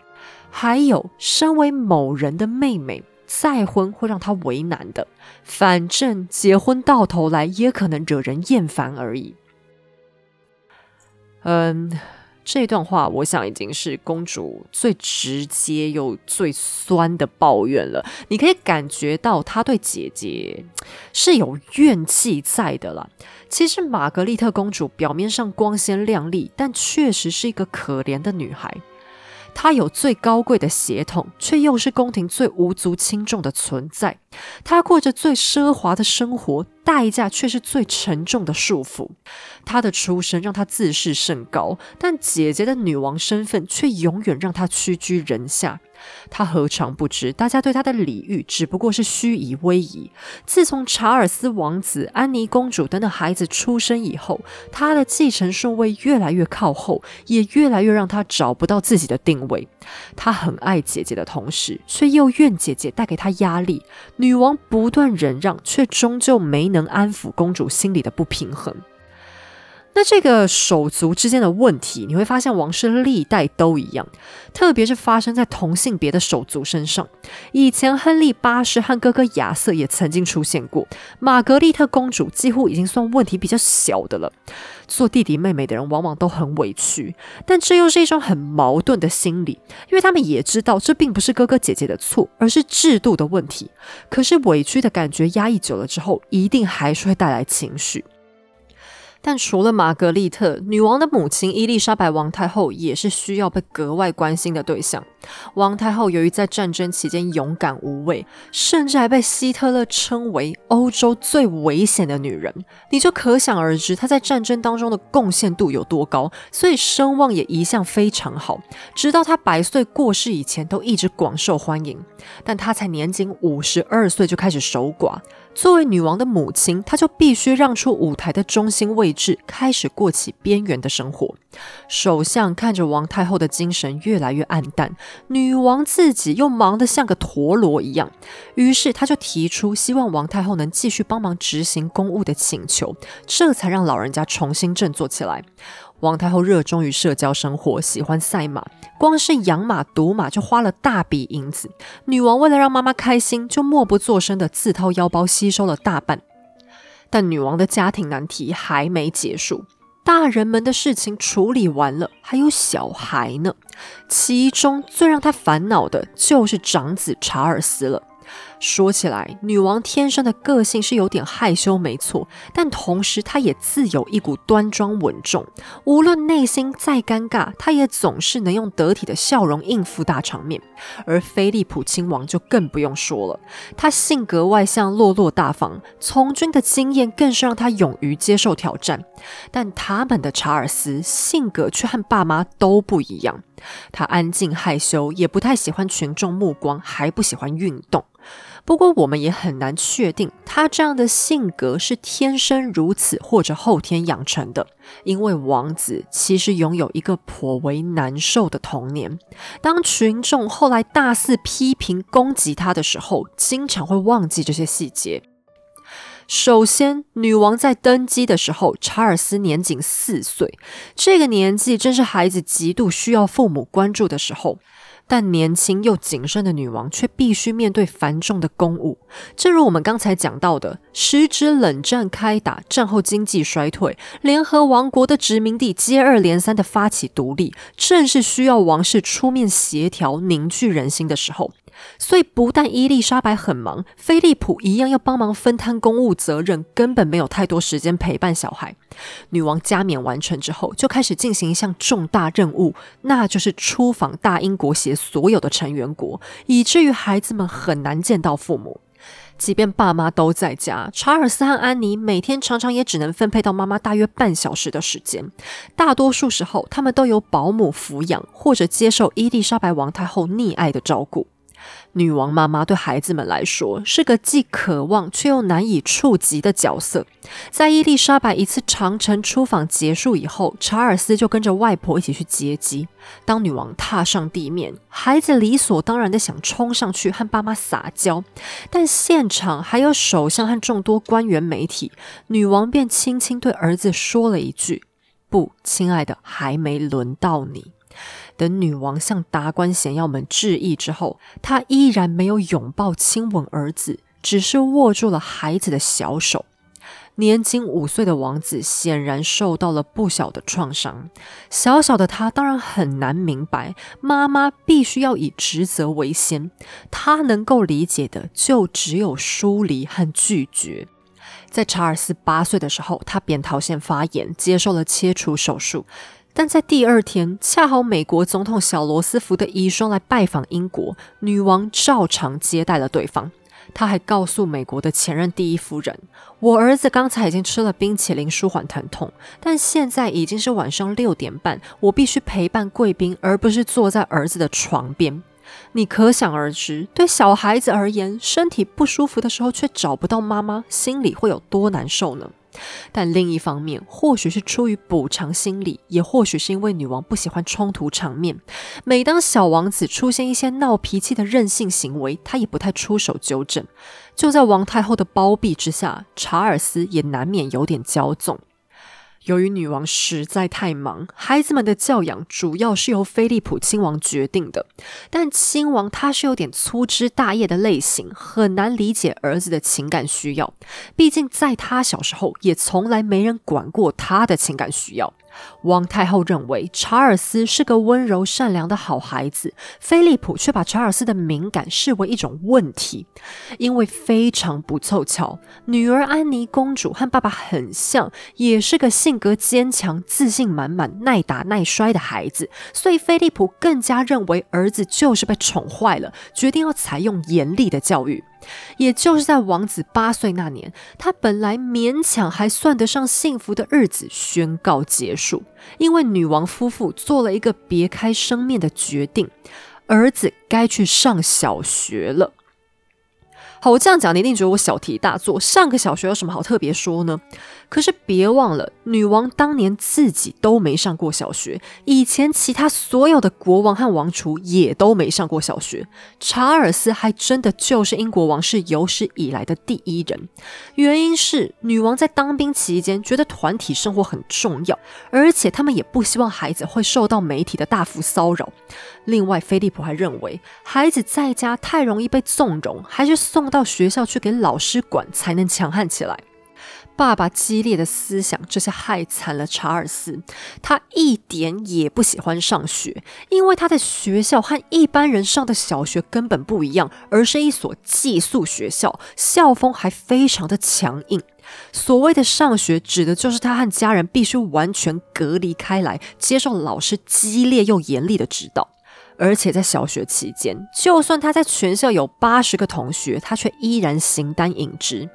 还有，身为某人的妹妹，再婚会让她为难的。反正结婚到头来也可能惹人厌烦而已。”嗯，这段话我想已经是公主最直接又最酸的抱怨了。你可以感觉到她对姐姐是有怨气在的了。其实玛格丽特公主表面上光鲜亮丽，但确实是一个可怜的女孩。她有最高贵的血统，却又是宫廷最无足轻重的存在。她过着最奢华的生活，代价却是最沉重的束缚。她的出身让她自视甚高，但姐姐的女王身份却永远让她屈居人下。他何尝不知，大家对他的礼遇只不过是虚以威仪。自从查尔斯王子、安妮公主等等孩子出生以后，他的继承顺位越来越靠后，也越来越让他找不到自己的定位。他很爱姐姐的同时，却又怨姐姐带给他压力。女王不断忍让，却终究没能安抚公主心里的不平衡。那这个手足之间的问题，你会发现王室历代都一样，特别是发生在同性别的手足身上。以前亨利八世和哥哥亚瑟也曾经出现过，玛格丽特公主几乎已经算问题比较小的了。做弟弟妹妹的人往往都很委屈，但这又是一种很矛盾的心理，因为他们也知道这并不是哥哥姐姐的错，而是制度的问题。可是委屈的感觉压抑久了之后，一定还是会带来情绪。但除了玛格丽特，女王的母亲伊丽莎白王太后也是需要被格外关心的对象。王太后由于在战争期间勇敢无畏，甚至还被希特勒称为欧洲最危险的女人，你就可想而知她在战争当中的贡献度有多高，所以声望也一向非常好。直到她百岁过世以前，都一直广受欢迎。但她才年仅五十二岁就开始守寡。作为女王的母亲，她就必须让出舞台的中心位置，开始过起边缘的生活。首相看着王太后的精神越来越暗淡，女王自己又忙得像个陀螺一样，于是他就提出希望王太后能继续帮忙执行公务的请求，这才让老人家重新振作起来。王太后热衷于社交生活，喜欢赛马，光是养马、赌马就花了大笔银子。女王为了让妈妈开心，就默不作声的自掏腰包吸收了大半。但女王的家庭难题还没结束，大人们的事情处理完了，还有小孩呢。其中最让她烦恼的就是长子查尔斯了。说起来，女王天生的个性是有点害羞，没错，但同时她也自有一股端庄稳重。无论内心再尴尬，她也总是能用得体的笑容应付大场面。而菲利普亲王就更不用说了，他性格外向、落落大方，从军的经验更是让他勇于接受挑战。但他们的查尔斯性格却和爸妈都不一样，他安静害羞，也不太喜欢群众目光，还不喜欢运动。不过，我们也很难确定他这样的性格是天生如此，或者后天养成的。因为王子其实拥有一个颇为难受的童年。当群众后来大肆批评、攻击他的时候，经常会忘记这些细节。首先，女王在登基的时候，查尔斯年仅四岁，这个年纪正是孩子极度需要父母关注的时候。但年轻又谨慎的女王却必须面对繁重的公务。正如我们刚才讲到的，时值冷战开打，战后经济衰退，联合王国的殖民地接二连三的发起独立，正是需要王室出面协调、凝聚人心的时候。所以不但伊丽莎白很忙，菲利普一样要帮忙分摊公务责任，根本没有太多时间陪伴小孩。女王加冕完成之后，就开始进行一项重大任务，那就是出访大英国协所有的成员国，以至于孩子们很难见到父母。即便爸妈都在家，查尔斯和安妮每天常常也只能分配到妈妈大约半小时的时间。大多数时候，他们都由保姆抚养，或者接受伊丽莎白王太后溺爱的照顾。女王妈妈对孩子们来说是个既渴望却又难以触及的角色。在伊丽莎白一次长城出访结束以后，查尔斯就跟着外婆一起去接机。当女王踏上地面，孩子理所当然的想冲上去和爸妈撒娇，但现场还有首相和众多官员媒体，女王便轻轻对儿子说了一句：“不，亲爱的，还没轮到你。”等女王向达官显要们致意之后，她依然没有拥抱亲吻儿子，只是握住了孩子的小手。年仅五岁的王子显然受到了不小的创伤。小小的他当然很难明白，妈妈必须要以职责为先。他能够理解的就只有疏离和拒绝。在查尔斯八岁的时候，他扁桃腺发炎，接受了切除手术。但在第二天，恰好美国总统小罗斯福的遗孀来拜访英国，女王照常接待了对方。她还告诉美国的前任第一夫人：“我儿子刚才已经吃了冰淇淋舒缓疼痛，但现在已经是晚上六点半，我必须陪伴贵宾，而不是坐在儿子的床边。你可想而知，对小孩子而言，身体不舒服的时候却找不到妈妈，心里会有多难受呢？”但另一方面，或许是出于补偿心理，也或许是因为女王不喜欢冲突场面。每当小王子出现一些闹脾气的任性行为，她也不太出手纠正。就在王太后的包庇之下，查尔斯也难免有点骄纵。由于女王实在太忙，孩子们的教养主要是由菲利普亲王决定的。但亲王他是有点粗枝大叶的类型，很难理解儿子的情感需要。毕竟在他小时候，也从来没人管过他的情感需要。王太后认为查尔斯是个温柔善良的好孩子，菲利普却把查尔斯的敏感视为一种问题。因为非常不凑巧，女儿安妮公主和爸爸很像，也是个性格坚强、自信满满、耐打耐摔的孩子，所以菲利普更加认为儿子就是被宠坏了，决定要采用严厉的教育。也就是在王子八岁那年，他本来勉强还算得上幸福的日子宣告结束，因为女王夫妇做了一个别开生面的决定，儿子该去上小学了。好，我这样讲，你一定觉得我小题大做。上个小学有什么好特别说呢？可是别忘了，女王当年自己都没上过小学，以前其他所有的国王和王储也都没上过小学。查尔斯还真的就是英国王室有史以来的第一人。原因是女王在当兵期间觉得团体生活很重要，而且他们也不希望孩子会受到媒体的大幅骚扰。另外，菲利普还认为孩子在家太容易被纵容，还是送到学校去给老师管才能强悍起来。爸爸激烈的思想，这下害惨了查尔斯。他一点也不喜欢上学，因为他的学校和一般人上的小学根本不一样，而是一所寄宿学校，校风还非常的强硬。所谓的上学，指的就是他和家人必须完全隔离开来，接受老师激烈又严厉的指导。而且在小学期间，就算他在全校有八十个同学，他却依然形单影只。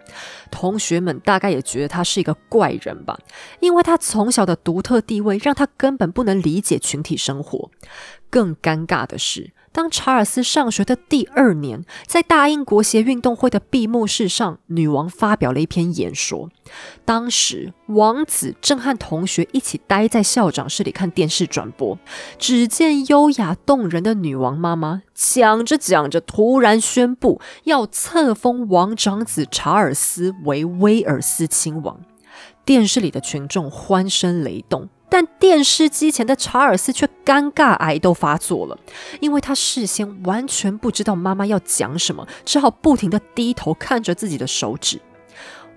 同学们大概也觉得他是一个怪人吧，因为他从小的独特地位，让他根本不能理解群体生活。更尴尬的是。当查尔斯上学的第二年，在大英国协运动会的闭幕式上，女王发表了一篇演说。当时，王子正和同学一起待在校长室里看电视转播。只见优雅动人的女王妈妈讲着讲着，突然宣布要册封王长子查尔斯为威尔斯亲王。电视里的群众欢声雷动。但电视机前的查尔斯却尴尬癌都发作了，因为他事先完全不知道妈妈要讲什么，只好不停的低头看着自己的手指。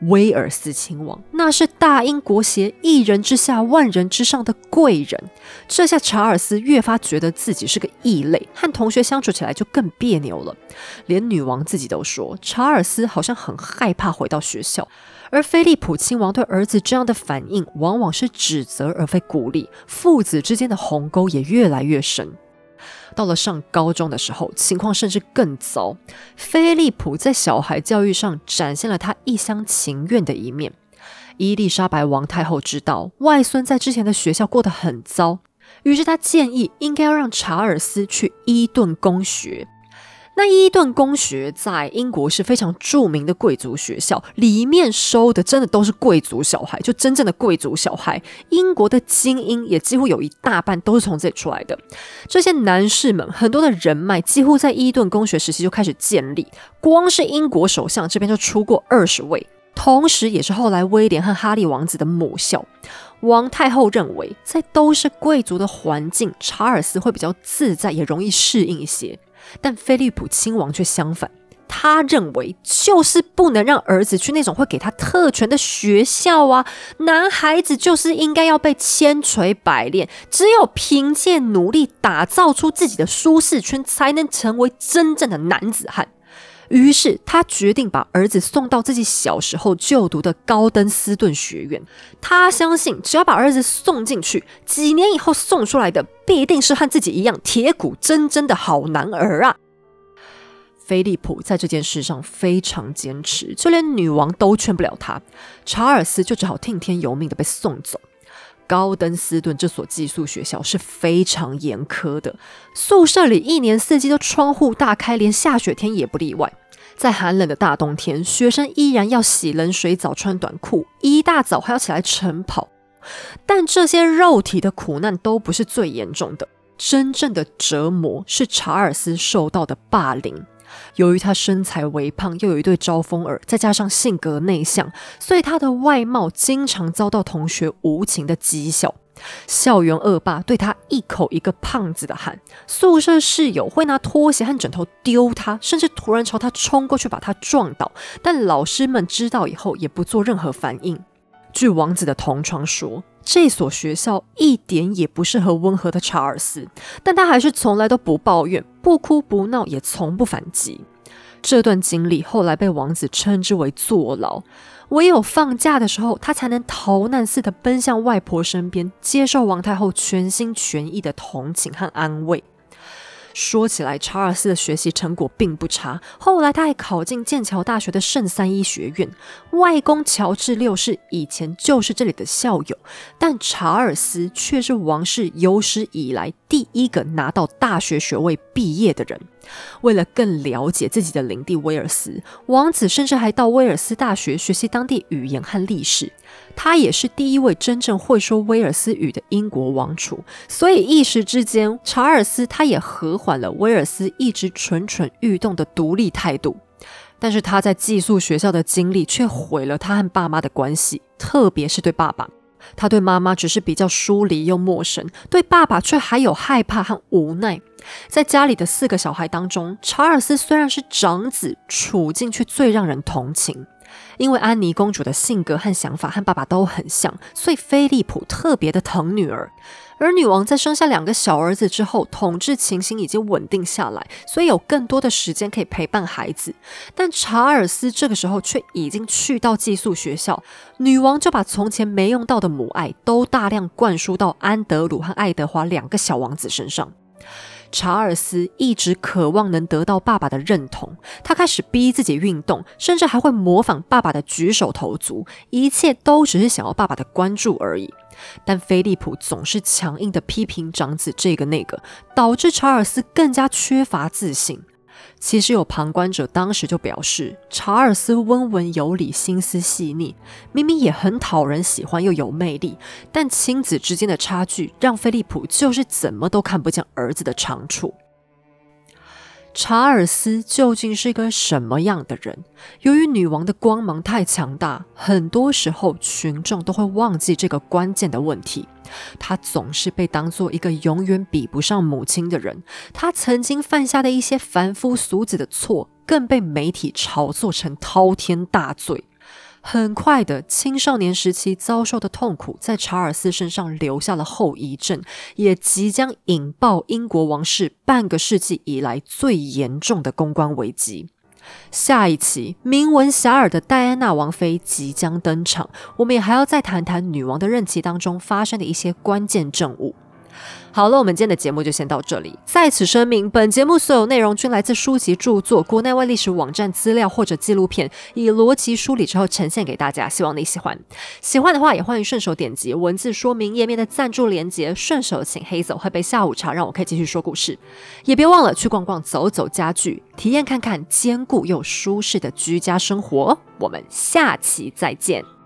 威尔斯亲王那是大英国协一人之下万人之上的贵人，这下查尔斯越发觉得自己是个异类，和同学相处起来就更别扭了。连女王自己都说，查尔斯好像很害怕回到学校。而菲利普亲王对儿子这样的反应，往往是指责而非鼓励，父子之间的鸿沟也越来越深。到了上高中的时候，情况甚至更糟。菲利普在小孩教育上展现了他一厢情愿的一面。伊丽莎白王太后知道外孙在之前的学校过得很糟，于是她建议应该要让查尔斯去伊顿公学。那伊顿公学在英国是非常著名的贵族学校，里面收的真的都是贵族小孩，就真正的贵族小孩。英国的精英也几乎有一大半都是从这里出来的。这些男士们很多的人脉几乎在伊顿公学时期就开始建立，光是英国首相这边就出过二十位，同时也是后来威廉和哈利王子的母校。王太后认为，在都是贵族的环境，查尔斯会比较自在，也容易适应一些。但菲利普亲王却相反，他认为就是不能让儿子去那种会给他特权的学校啊！男孩子就是应该要被千锤百炼，只有凭借努力打造出自己的舒适圈，才能成为真正的男子汉。于是他决定把儿子送到自己小时候就读的高登斯顿学院。他相信，只要把儿子送进去，几年以后送出来的必定是和自己一样铁骨铮铮的好男儿啊！菲利普在这件事上非常坚持，就连女王都劝不了他。查尔斯就只好听天由命的被送走。高登斯顿这所寄宿学校是非常严苛的，宿舍里一年四季都窗户大开，连下雪天也不例外。在寒冷的大冬天，学生依然要洗冷水澡、穿短裤，一大早还要起来晨跑。但这些肉体的苦难都不是最严重的，真正的折磨是查尔斯受到的霸凌。由于他身材微胖，又有一对招风耳，再加上性格内向，所以他的外貌经常遭到同学无情的讥笑。校园恶霸对他一口一个胖子的喊，宿舍室友会拿拖鞋和枕头丢他，甚至突然朝他冲过去把他撞倒。但老师们知道以后也不做任何反应。据王子的同窗说，这所学校一点也不适合温和的查尔斯，但他还是从来都不抱怨，不哭不闹，也从不反击。这段经历后来被王子称之为坐牢，唯有放假的时候，他才能逃难似的奔向外婆身边，接受王太后全心全意的同情和安慰。说起来，查尔斯的学习成果并不差。后来，他还考进剑桥大学的圣三一学院。外公乔治六世以前就是这里的校友，但查尔斯却是王室有史以来第一个拿到大学学位毕业的人。为了更了解自己的领地威尔斯，王子甚至还到威尔斯大学学习当地语言和历史。他也是第一位真正会说威尔斯语的英国王储，所以一时之间，查尔斯他也和缓了威尔斯一直蠢蠢欲动的独立态度。但是他在寄宿学校的经历却毁了他和爸妈的关系，特别是对爸爸。他对妈妈只是比较疏离又陌生，对爸爸却还有害怕和无奈。在家里的四个小孩当中，查尔斯虽然是长子，处境却最让人同情。因为安妮公主的性格和想法和爸爸都很像，所以菲利普特别的疼女儿。而女王在生下两个小儿子之后，统治情形已经稳定下来，所以有更多的时间可以陪伴孩子。但查尔斯这个时候却已经去到寄宿学校，女王就把从前没用到的母爱都大量灌输到安德鲁和爱德华两个小王子身上。查尔斯一直渴望能得到爸爸的认同，他开始逼自己运动，甚至还会模仿爸爸的举手投足，一切都只是想要爸爸的关注而已。但菲利普总是强硬的批评长子这个那个，导致查尔斯更加缺乏自信。其实有旁观者当时就表示，查尔斯温文有礼，心思细腻，明明也很讨人喜欢，又有魅力。但亲子之间的差距，让菲利普就是怎么都看不见儿子的长处。查尔斯究竟是一个什么样的人？由于女王的光芒太强大，很多时候群众都会忘记这个关键的问题。他总是被当做一个永远比不上母亲的人。他曾经犯下的一些凡夫俗子的错，更被媒体炒作成滔天大罪。很快的，青少年时期遭受的痛苦在查尔斯身上留下了后遗症，也即将引爆英国王室半个世纪以来最严重的公关危机。下一期，名闻遐迩的戴安娜王妃即将登场，我们也还要再谈谈女王的任期当中发生的一些关键政务。好了，我们今天的节目就先到这里。在此声明，本节目所有内容均来自书籍著作、国内外历史网站资料或者纪录片，以逻辑梳理之后呈现给大家。希望你喜欢。喜欢的话，也欢迎顺手点击文字说明页面的赞助连接，顺手请黑走喝杯下午茶，让我可以继续说故事。也别忘了去逛逛、走走家具，体验看看坚固又舒适的居家生活。我们下期再见。